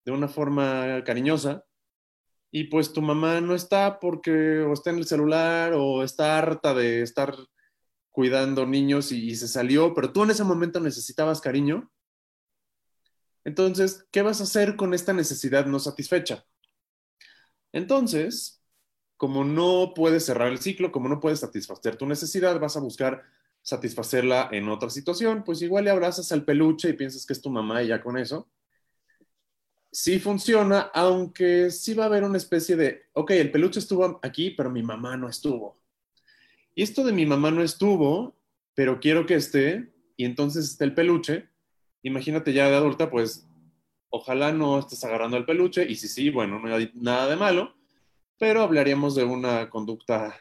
de una forma cariñosa y pues tu mamá no está porque está en el celular o está harta de estar cuidando niños y, y, se salió, pero tú en ese momento necesitabas cariño. Entonces, ¿qué vas a hacer con esta necesidad no satisfecha? Entonces, como no puedes cerrar el ciclo, como no puedes satisfacer tu necesidad, vas a buscar satisfacerla en otra situación, pues igual le abrazas al peluche y piensas que es tu mamá y ya con eso sí funciona, aunque sí va a haber una especie de, ok, el peluche estuvo aquí, pero mi mamá no estuvo. Y esto de mi mamá no estuvo, pero quiero que esté, y entonces está el peluche. Imagínate ya de adulta, pues ojalá no estés agarrando el peluche, y si sí, bueno, no hay nada de malo, pero hablaríamos de una conducta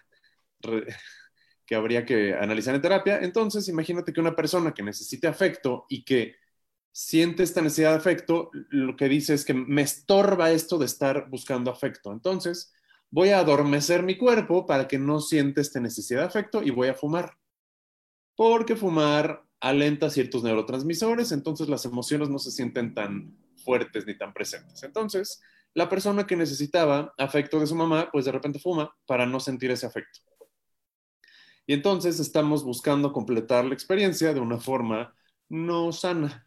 que habría que analizar en terapia. Entonces, imagínate que una persona que necesite afecto y que siente esta necesidad de afecto, lo que dice es que me estorba esto de estar buscando afecto. Entonces, voy a adormecer mi cuerpo para que no siente esta necesidad de afecto y voy a fumar. Porque fumar alenta ciertos neurotransmisores, entonces las emociones no se sienten tan fuertes ni tan presentes. Entonces, la persona que necesitaba afecto de su mamá, pues de repente fuma para no sentir ese afecto. Y entonces estamos buscando completar la experiencia de una forma no sana.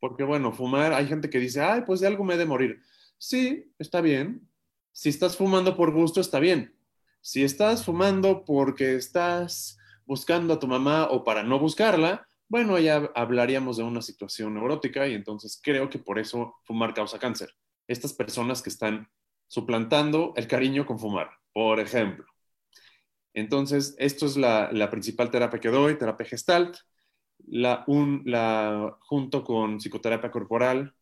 Porque bueno, fumar, hay gente que dice, ay, pues de algo me he de morir. Sí, está bien. Si estás fumando por gusto, está bien. Si estás fumando porque estás buscando a tu mamá o para no buscarla, bueno, ya hablaríamos de una situación neurótica y entonces creo que por eso fumar causa cáncer. estas personas que están suplantando el cariño con fumar, por ejemplo. Entonces, esto es la, principal terapia que doy, terapia gestalt, la, la, junto con psicoterapia corporal.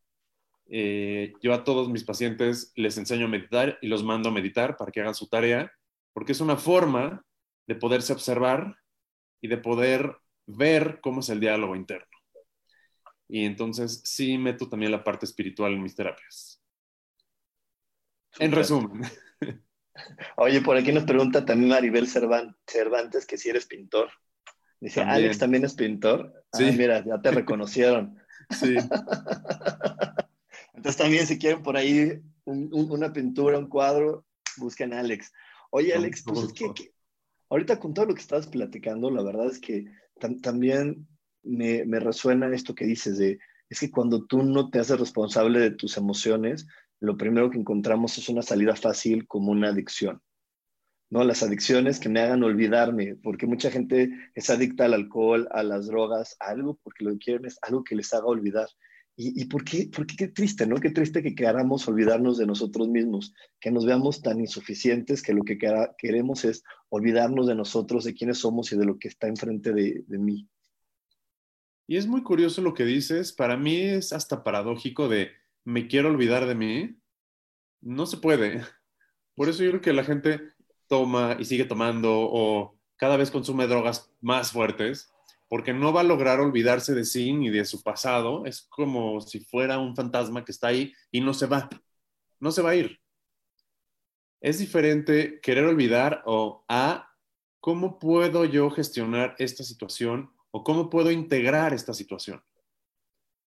Eh, yo a todos mis pacientes les enseño a meditar y los mando a meditar para que hagan su tarea, porque es una forma de poderse observar y de poder ver cómo es el diálogo interno. Y entonces sí meto también la parte espiritual en mis terapias. En resumen. Oye, por aquí nos pregunta también Maribel Cervantes que si eres pintor. Dice, Alex también es pintor. Sí. mira, ya te reconocieron. Sí. Entonces también si quieren por ahí una pintura, un cuadro, busquen a Alex. Oye, Alex, pues es que, ahorita con todo lo que estabas platicando, la verdad es que también me, me, resuena esto que dices de, es que cuando tú no te haces responsable de tus emociones, lo primero que encontramos es una salida fácil como una adicción. ¿No? Las adicciones que me hagan olvidarme, porque mucha gente es adicta al alcohol, a las drogas, a algo, porque lo que quieren es algo que les haga olvidar. ¿Y, por, qué, por qué? Qué triste, ¿no? Qué triste que queramos olvidarnos de nosotros mismos, que nos veamos tan insuficientes que lo que queremos es olvidarnos de nosotros, de quiénes somos y de lo que está enfrente de, de mí. Y es muy curioso lo que dices. Para mí es hasta paradójico de me quiero olvidar de mí. No se puede. Por eso yo creo que la gente toma y sigue tomando o cada vez consume drogas más fuertes porque no va a lograr olvidarse de sí ni de su pasado. Es como si fuera un fantasma que está ahí y no se va. No se va a ir. Es diferente querer olvidar o a cómo puedo yo gestionar esta situación o cómo puedo integrar esta situación.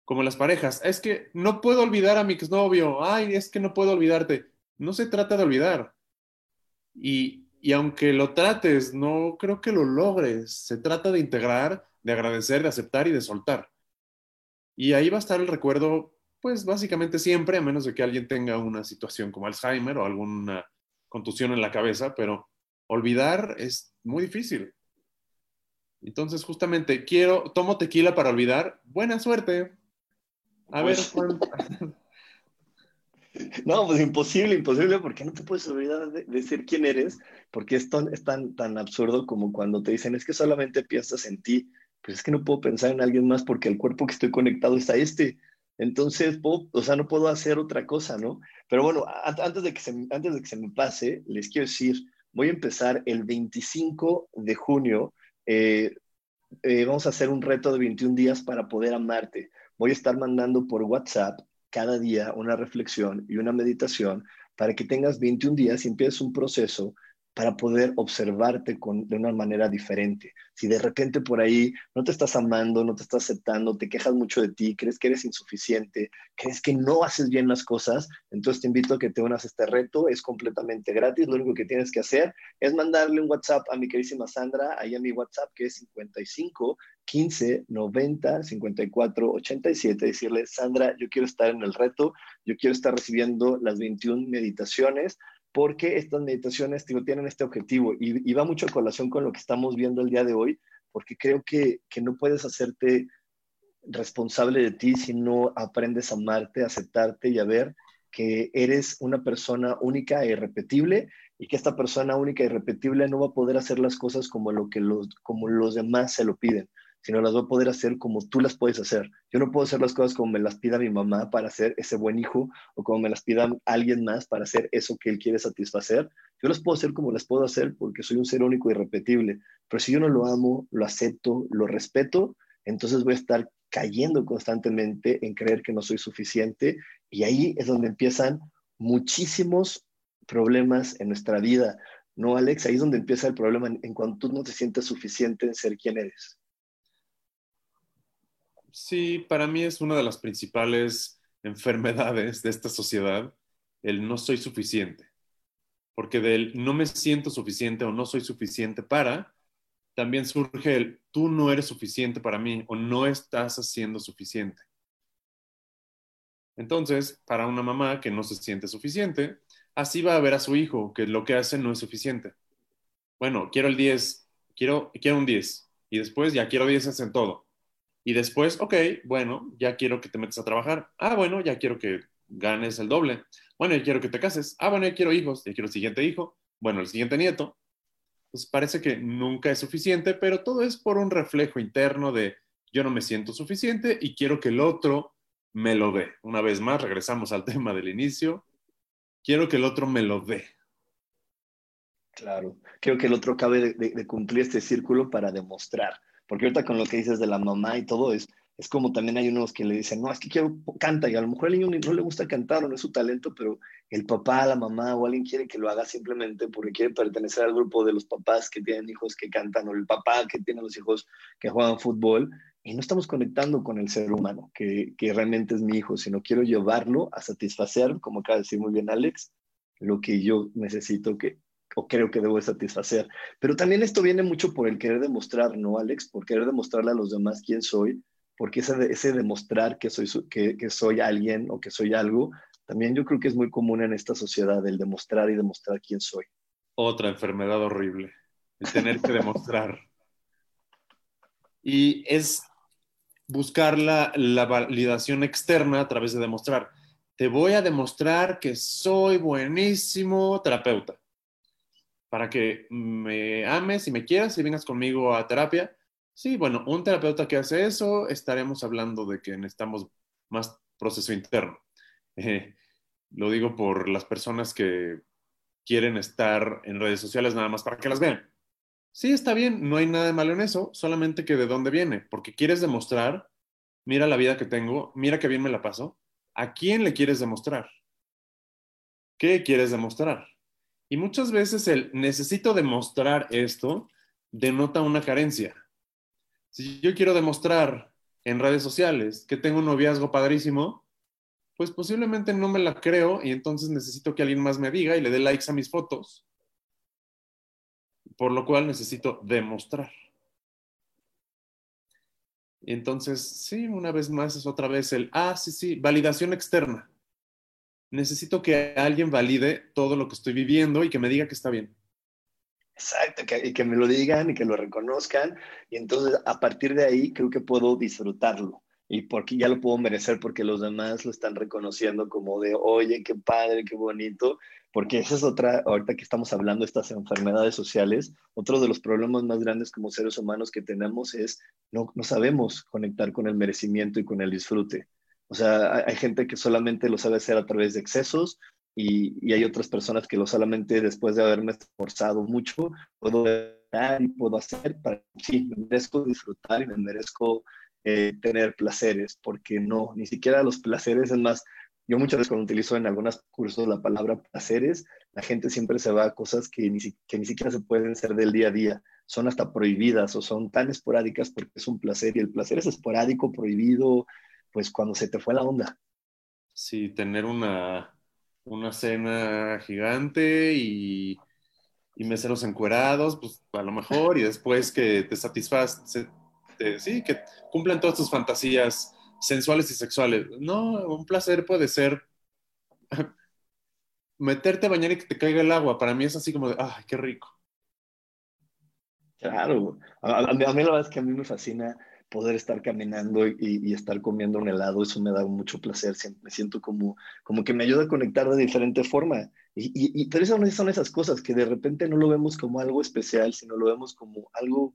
Como las parejas, es que no puedo olvidar a mi exnovio, ay, es que no puedo olvidarte. No se trata de olvidar. Y, y aunque lo trates, no creo que lo logres. Se trata de integrar de agradecer, de aceptar y de soltar. Y ahí va a estar el recuerdo, pues básicamente siempre, a menos de que alguien tenga una situación como Alzheimer o alguna contusión en la cabeza, pero olvidar es muy difícil. Entonces, justamente, quiero, tomo tequila para olvidar. Buena suerte. A ver, pues No, pues imposible, imposible, porque no te puedes olvidar de, de ser quien eres, porque es, es tan, tan absurdo como cuando te dicen, es que solamente piensas en ti pues es que no puedo pensar en alguien más porque el cuerpo que estoy conectado está este. Entonces, o sea, no puedo hacer otra cosa, ¿no? Pero bueno, antes de, que se, antes de que se me pase, les quiero decir, voy a empezar el 25 de junio. Eh, eh, vamos a hacer un reto de 21 días para poder amarte. Voy a estar mandando por WhatsApp cada día una reflexión y una meditación para que tengas 21 días y empieces un proceso para poder observarte con, de una manera diferente. Si de repente por ahí no te estás amando, no te estás aceptando, te quejas mucho de ti, crees que eres insuficiente, crees que no haces bien las cosas, entonces te invito a que te unas a este reto, es completamente gratis, lo único que tienes que hacer es mandarle un WhatsApp a mi queridísima Sandra, ahí a mi WhatsApp que es 55 15 90 54 87, decirle, Sandra, yo quiero estar en el reto, yo quiero estar recibiendo las 21 meditaciones, porque estas meditaciones tienen este objetivo. Y, va mucho a colación con lo que estamos viendo el día de hoy, porque creo que, que no puedes hacerte responsable de ti si no aprendes a amarte, a aceptarte y a ver que eres una persona única e irrepetible y que esta persona única e irrepetible no va a poder hacer las cosas como, lo que los, como los demás se lo piden sino las voy a poder hacer como tú las puedes hacer. Yo no puedo hacer las cosas como me las pida mi mamá para ser ese buen hijo o como me las pida alguien más para hacer eso que él quiere satisfacer. Yo las puedo hacer como las puedo hacer porque soy un ser único y irrepetible. Pero si yo no lo amo, lo acepto, lo respeto, entonces voy a estar cayendo constantemente en creer que no soy suficiente y ahí es donde empiezan muchísimos problemas en nuestra vida. No, Alex, ahí es donde empieza el problema en, en cuanto tú no te sientes suficiente en ser quien eres. Sí, para mí es una de las principales enfermedades de esta sociedad, el no soy suficiente. Porque del no me siento suficiente o no soy suficiente para, también surge el tú no eres suficiente para mí o no estás haciendo suficiente. Entonces, para una mamá que no se siente suficiente, así va a ver a su hijo que lo que hace no es suficiente. Bueno, quiero el 10, quiero, quiero un 10 y después ya quiero 10 en todo y después, ok, bueno, ya quiero que te metas a trabajar. Ah, bueno, ya quiero que ganes el doble. Bueno, yo quiero que te cases. Ah, bueno, yo quiero hijos, yo quiero el siguiente hijo. Bueno, el siguiente nieto. Pues parece que nunca es suficiente, pero todo es por un reflejo interno de yo no me siento suficiente y quiero que el otro me lo dé. Una vez más, regresamos al tema del inicio. Quiero que el otro me lo dé. Claro, quiero que el otro acabe de, cumplir este círculo para demostrar. Porque ahorita con lo que dices de la mamá y todo es, es como también hay unos que le dicen, no, es que quiero, canta, y a lo mejor al niño no le gusta cantar o no es su talento, pero el papá, la mamá o alguien quiere que lo haga simplemente porque quiere pertenecer al grupo de los papás que tienen hijos que cantan o el papá que tiene los hijos que juegan fútbol y no estamos conectando con el ser humano, que, que realmente es mi hijo, sino quiero llevarlo a satisfacer, como acaba de decir muy bien Alex, lo que yo necesito que, creo que debo satisfacer. Pero también esto viene mucho por el querer demostrar, ¿no, Alex? Por querer demostrarle a los demás quién soy, porque ese, demostrar que soy, que soy alguien o que soy algo, también yo creo que es muy común en esta sociedad, el demostrar y demostrar quién soy. Otra enfermedad horrible, el tener que demostrar. Y es buscar la, la, validación externa a través de demostrar. Te voy a demostrar que soy buenísimo terapeuta para que me ames y me quieras y vengas conmigo a terapia. Sí, bueno, un terapeuta que hace eso, estaremos hablando de que necesitamos más proceso interno. Eh, lo digo por las personas que quieren estar en redes sociales nada más para que las vean. Sí, está bien, no hay nada de malo en eso, solamente que de dónde viene, porque quieres demostrar, mira la vida que tengo, mira qué bien me la paso. ¿A quién le quieres demostrar? ¿Qué quieres demostrar? Y muchas veces el necesito demostrar esto denota una carencia. Si yo quiero demostrar en redes sociales que tengo un noviazgo padrísimo, pues posiblemente no me la creo y entonces necesito que alguien más me diga y le dé likes a mis fotos, por lo cual necesito demostrar. Y entonces, sí, una vez más es otra vez el, ah, sí, sí, validación externa necesito que alguien valide todo lo que estoy viviendo y que me diga que está bien. Exacto, y que me lo digan y que lo reconozcan. Y entonces a partir de ahí creo que puedo disfrutarlo. Y porque ya lo puedo merecer porque los demás lo están reconociendo como de, oye, qué padre, qué bonito. Porque esa es otra, ahorita que estamos hablando de estas enfermedades sociales, otro de los problemas más grandes como seres humanos que tenemos es no, no sabemos conectar con el merecimiento y con el disfrute. O sea, hay, gente que solamente lo sabe hacer a través de excesos y, hay otras personas que lo solamente después de haberme esforzado mucho, puedo dar y puedo hacer para, sí, me merezco disfrutar y me merezco eh, tener placeres, porque no, ni siquiera los placeres, es más, yo muchas veces cuando utilizo en algunos cursos la palabra placeres, la gente siempre se va a cosas que ni, que ni siquiera se pueden ser del día a día, son hasta prohibidas o son tan esporádicas porque es un placer y el placer es esporádico, prohibido, pues cuando se te fue la onda. Sí, tener una, una cena gigante y, y meseros encuerados, pues a lo mejor, y después que te satisface, sí, que cumplan todas tus fantasías sensuales y sexuales. No, un placer puede ser meterte a bañar y que te caiga el agua. Para mí es así como de, ay, qué rico. Claro, a, a, mí la verdad es que a mí me fascina poder estar caminando y, estar comiendo un helado, eso me da mucho placer, me siento como, como que me ayuda a conectar de diferente forma. Y, y, pero eso son esas cosas que de repente no lo vemos como algo especial, sino lo vemos como algo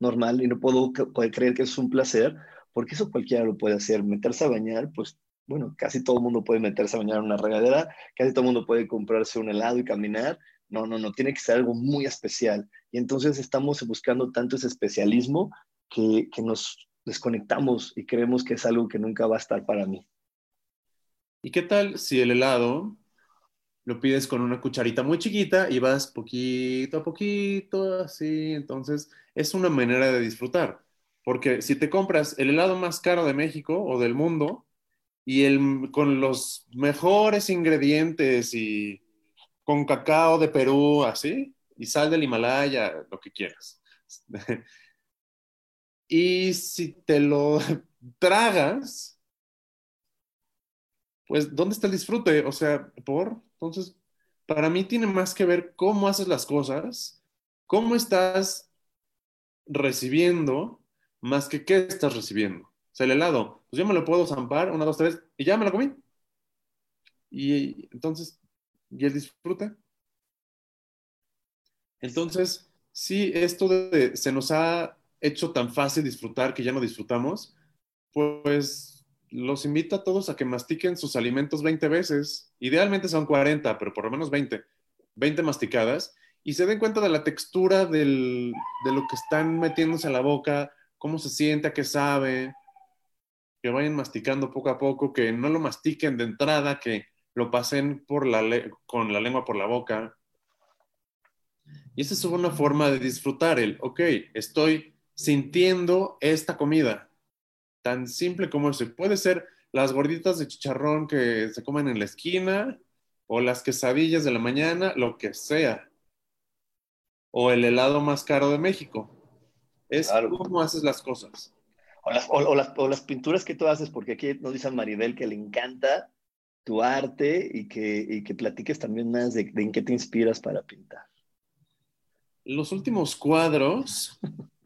normal y no puedo creer que es un placer, porque eso cualquiera lo puede hacer. Meterse a bañar, pues bueno, casi todo el mundo puede meterse a bañar en una regadera, casi todo el mundo puede comprarse un helado y caminar. No, no, no, tiene que ser algo muy especial. Y entonces estamos buscando tanto ese especialismo que, nos desconectamos y creemos que es algo que nunca va a estar para mí. ¿Y qué tal si el helado lo pides con una cucharita muy chiquita y vas poquito a poquito, así? Entonces, es una manera de disfrutar. Porque si te compras el helado más caro de México o del mundo y el, con los mejores ingredientes y con cacao de Perú, así, y sal del Himalaya, lo que quieras. Y si te lo tragas, pues, ¿dónde está el disfrute? O sea, por, entonces, para mí tiene más que ver cómo haces las cosas, cómo estás recibiendo, más que qué estás recibiendo. O sea, el helado, pues yo me lo puedo zampar, una, dos, tres, y ya me lo comí. Y entonces, y él disfruta. Entonces, sí, esto de, se nos ha hecho tan fácil disfrutar que ya no disfrutamos, pues los invito a todos a que mastiquen sus alimentos 20 veces. Idealmente son 40, pero por lo menos 20. 20 masticadas y se den cuenta de la textura de lo que están metiéndose a la boca, cómo se siente, a qué sabe, que vayan masticando poco a poco, que no lo mastiquen de entrada, que lo pasen con la lengua por la boca. Y esa es una forma de disfrutar el, ok, estoy sintiendo esta comida, tan simple como eso. Puede ser las gorditas de chicharrón que se comen en la esquina, o las quesadillas de la mañana, lo que sea. O el helado más caro de México. Es cómo haces las cosas. O las, o, las, o las, pinturas que tú haces, porque aquí nos dice Maribel que le encanta tu arte y que, y que platiques también más de, de en qué te inspiras para pintar. Los últimos cuadros,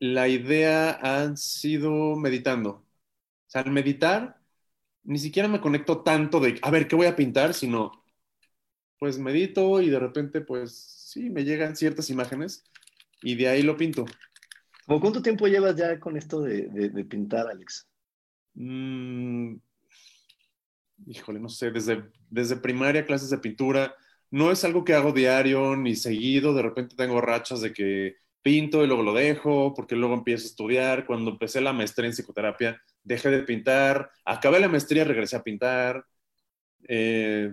la idea han sido meditando. O sea, al meditar, ni siquiera me conecto tanto de, a ver, ¿qué voy a pintar? Sino, pues medito y de repente, pues sí, me llegan ciertas imágenes y de ahí lo pinto. ¿Cómo cuánto tiempo llevas ya con esto de, pintar, Alex? Mm, híjole, no sé, desde, desde primaria, clases de pintura. No es algo que hago diario ni seguido. De repente tengo rachas de que pinto y luego lo dejo, porque luego empiezo a estudiar. Cuando empecé la maestría en psicoterapia, dejé de pintar, acabé la maestría, regresé a pintar. Eh,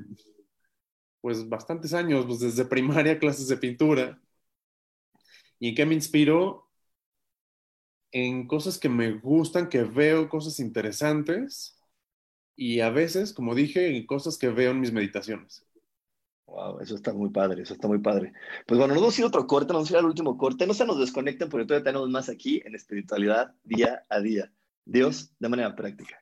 pues bastantes años, pues desde primaria clases de pintura. ¿Y en qué me inspiro? En cosas que me gustan, que veo cosas interesantes y a veces, como dije, en cosas que veo en mis meditaciones. Wow, eso está muy padre, eso está muy padre. Pues bueno, nos vamos a ir a otro corte, nos vamos a ir al último corte. No se nos desconecten porque todavía tenemos más aquí en espiritualidad día a día. Dios de manera práctica.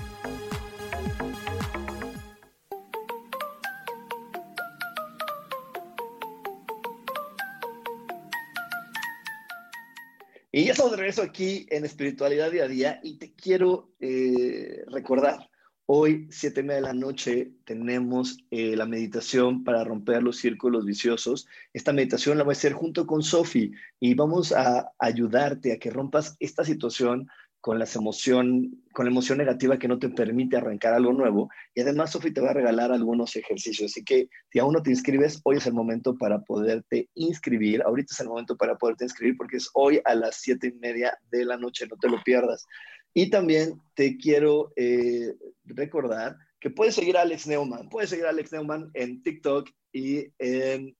Estamos de regreso aquí en Espiritualidad Día a Día y te quiero eh, recordar, hoy, siete y media de la noche, tenemos eh, la meditación para romper los círculos viciosos. Esta meditación la voy a hacer junto con Sofi y vamos a ayudarte a que rompas esta situación con, las emoción, con la emoción negativa que no te permite arrancar algo nuevo. Y además, Sofi te va a regalar algunos ejercicios. Así que si aún no te inscribes, hoy es el momento para poderte inscribir. Ahorita es el momento para poderte inscribir porque es hoy a las siete y media de la noche. No te lo pierdas. Y también te quiero eh, recordar que puedes seguir a Alex Neumann. Puedes seguir a Alex Neumann en TikTok y en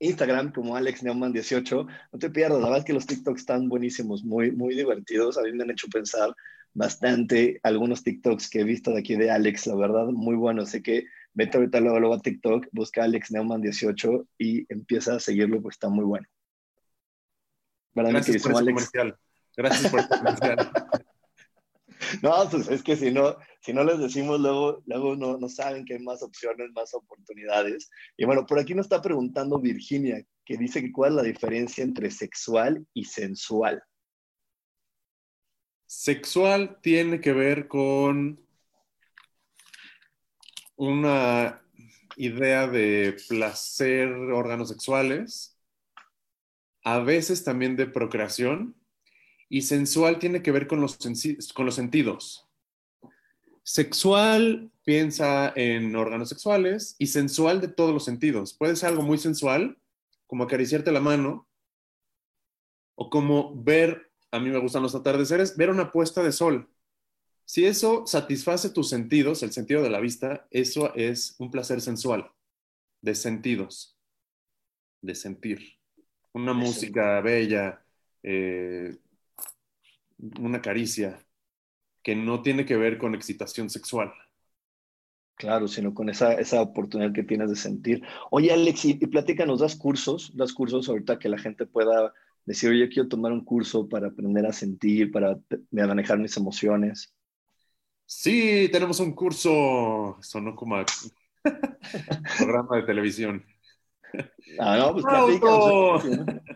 Instagram como Alex Neumann18. No te pierdas, la verdad es que los TikToks están buenísimos, muy, muy divertidos. A mí me han hecho pensar bastante algunos TikToks que he visto de aquí de Alex, la verdad, muy bueno. Sé que vete ahorita luego, luego a TikTok, busca Alex Neumann18 y empieza a seguirlo, pues está muy bueno. Gracias por Alex? comercial. Gracias por el comercial. No, pues es que si no, si no les decimos luego, luego no, no saben que hay más opciones, más oportunidades. Y bueno, por aquí nos está preguntando Virginia, que dice que cuál es la diferencia entre sexual y sensual. Sexual tiene que ver con una idea de placer, órganos sexuales, a veces también de procreación, y sensual tiene que ver con los, con los sentidos. Sexual piensa en órganos sexuales y sensual de todos los sentidos. Puede ser algo muy sensual, como acariciarte la mano, o como ver, a mí me gustan los atardeceres, ver una puesta de sol. Si eso satisface tus sentidos, el sentido de la vista, eso es un placer sensual, de sentidos, de sentir. Una música bella, eh, una caricia que no tiene que ver con excitación sexual. Claro, sino con esa, esa oportunidad que tienes de sentir. Oye, Alex, y, platícanos, ¿das cursos? ¿Das cursos ahorita que la gente pueda decir, oye, quiero tomar un curso para aprender a sentir, para manejar mis emociones? Sí, tenemos un curso, sonó como programa de televisión. Ah, no, pues platícanos.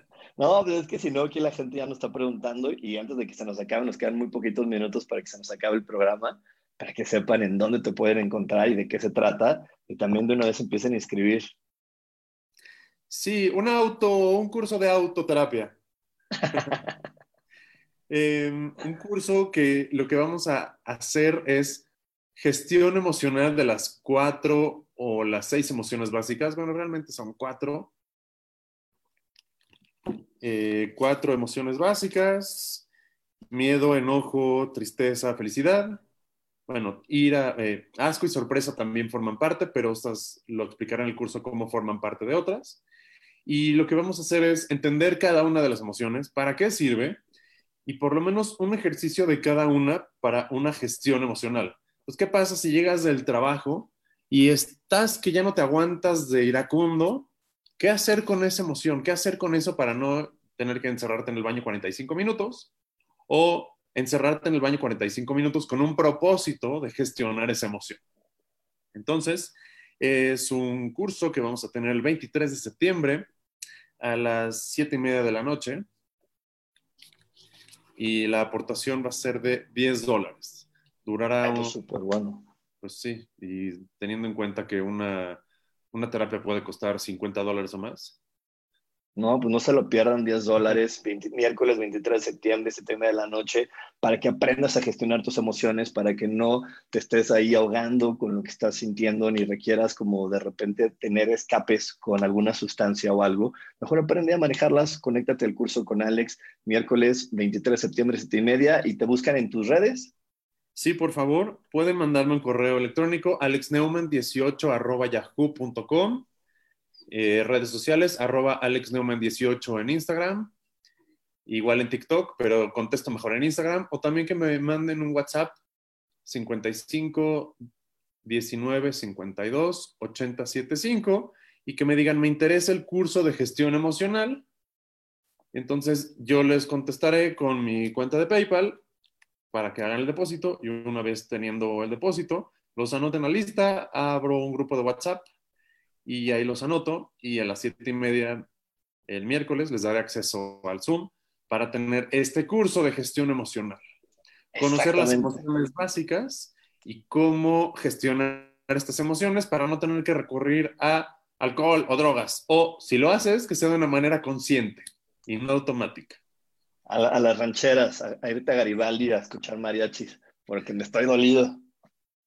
No, pues es que si no, aquí la gente ya nos está preguntando y antes de que se nos acabe, nos quedan muy poquitos minutos para que se nos acabe el programa, para que sepan en dónde te pueden encontrar y de qué se trata, y también de una vez empiecen a inscribir. Sí, un auto, un curso de autoterapia. Em, un curso que lo que vamos a hacer es gestión emocional de las cuatro o las seis emociones básicas. Bueno, realmente son cuatro eh, cuatro emociones básicas, miedo, enojo, tristeza, felicidad. Bueno, ira, eh, asco y sorpresa también forman parte, pero estas lo explicaré en el curso cómo forman parte de otras. Y lo que vamos a hacer es entender cada una de las emociones, para qué sirve y por lo menos un ejercicio de cada una para una gestión emocional. Pues, ¿qué pasa si llegas del trabajo y estás que ya no te aguantas de iracundo ¿Qué hacer con esa emoción? ¿Qué hacer con eso para no tener que encerrarte en el baño 45 minutos? O encerrarte en el baño 45 minutos con un propósito de gestionar esa emoción. Entonces, es un curso que vamos a tener el 23 de septiembre a las 7 y media de la noche y la aportación va a ser de 10 dólares. Durará... súper bueno. Pues sí, y teniendo en cuenta que una una terapia puede costar 50 dólares o más. No, pues no se lo pierdan 10 dólares, miércoles 23 de septiembre, 7 de la noche, para que aprendas a gestionar tus emociones, para que no te estés ahí ahogando con lo que estás sintiendo, ni requieras como de repente tener escapes con alguna sustancia o algo. Mejor aprende a manejarlas, conéctate al curso con Alex, miércoles 23 de septiembre, 7 y media, y te buscan en tus redes. Sí, por favor, pueden mandarme un correo electrónico alexneumann18 yahoo.com, eh, redes sociales arroba alexneumann18 en Instagram, igual en TikTok, pero contesto mejor en Instagram, o también que me manden un WhatsApp 55 19 52 80 75 y que me digan, me interesa el curso de gestión emocional. Entonces yo les contestaré con mi cuenta de PayPal para que hagan el depósito y una vez teniendo el depósito, los anoten en la lista, abro un grupo de WhatsApp y ahí los anoto y a las siete y media el miércoles les daré acceso al Zoom para tener este curso de gestión emocional. Conocer las emociones básicas y cómo gestionar estas emociones para no tener que recurrir a alcohol o drogas. O si lo haces, que sea de una manera consciente y no automática a, las rancheras, a, irte a Garibaldi a escuchar mariachis, porque me estoy dolido.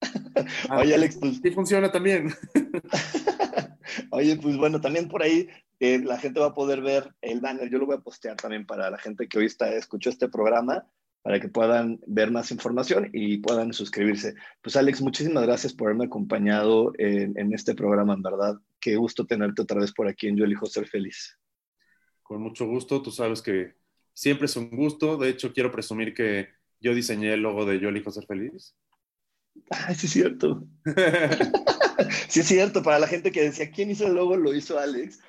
Ah, Oye, Alex, pues... Sí funciona también. Oye, pues bueno, también por ahí eh, la gente va a poder ver el banner. Yo lo voy a postear también para la gente que hoy está, escuchó este programa, para que puedan ver más información y puedan suscribirse. Pues Alex, muchísimas gracias por haberme acompañado en, en este programa, en verdad. Qué gusto tenerte otra vez por aquí en Yo elijo ser feliz. Con mucho gusto, tú sabes que siempre es un gusto. De hecho, quiero presumir que yo diseñé el logo de Yo elijo ser feliz. Ah, sí es cierto. sí es cierto, para la gente que decía, ¿quién hizo el logo? Lo hizo Alex.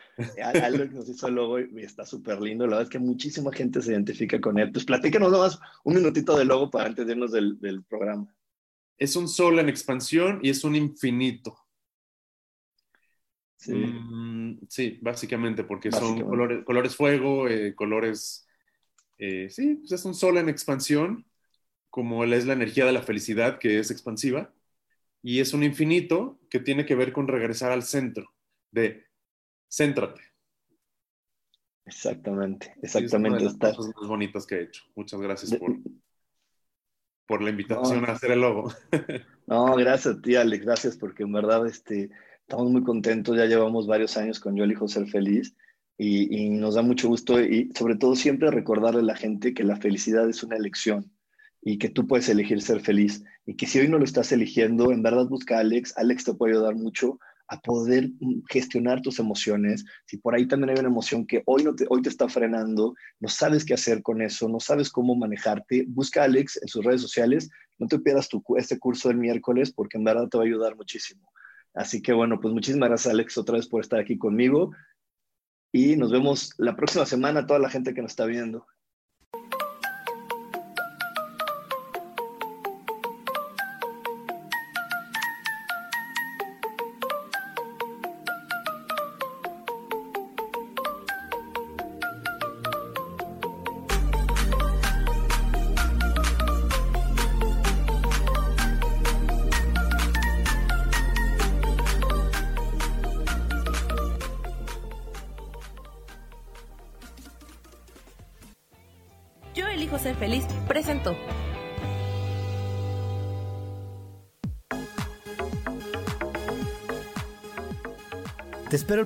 Alex nos hizo el logo y está súper lindo. La verdad es que muchísima gente se identifica con él. Pues platícanos nomás un minutito del logo para antes de irnos del, del programa. Es un sol en expansión y es un infinito. Sí, mm, sí básicamente, porque son colores, colores fuego, eh, colores... Eh, sí, pues es un sol en expansión, como es la energía de la felicidad, que es expansiva, y es un infinito que tiene que ver con regresar al centro, de céntrate. Exactamente, exactamente. Es una de las cosas más bonitas que he hecho. Muchas gracias por, por la invitación a hacer el logo. no, gracias a ti, Alex, gracias, porque en verdad este, estamos muy contentos, ya llevamos varios años con Yo elijo ser feliz y, nos da mucho gusto y sobre todo siempre recordarle a la gente que la felicidad es una elección y que tú puedes elegir ser feliz y que si hoy no lo estás eligiendo, en verdad busca a Alex, Alex te puede ayudar mucho a poder gestionar tus emociones. Si por ahí también hay una emoción que hoy, no te, hoy te está frenando, no sabes qué hacer con eso, no sabes cómo manejarte, busca a Alex en sus redes sociales. No te pierdas tu, este curso del miércoles porque en verdad te va a ayudar muchísimo. Así que bueno, pues muchísimas gracias Alex otra vez por estar aquí conmigo y nos vemos la próxima semana toda la gente que nos está viendo.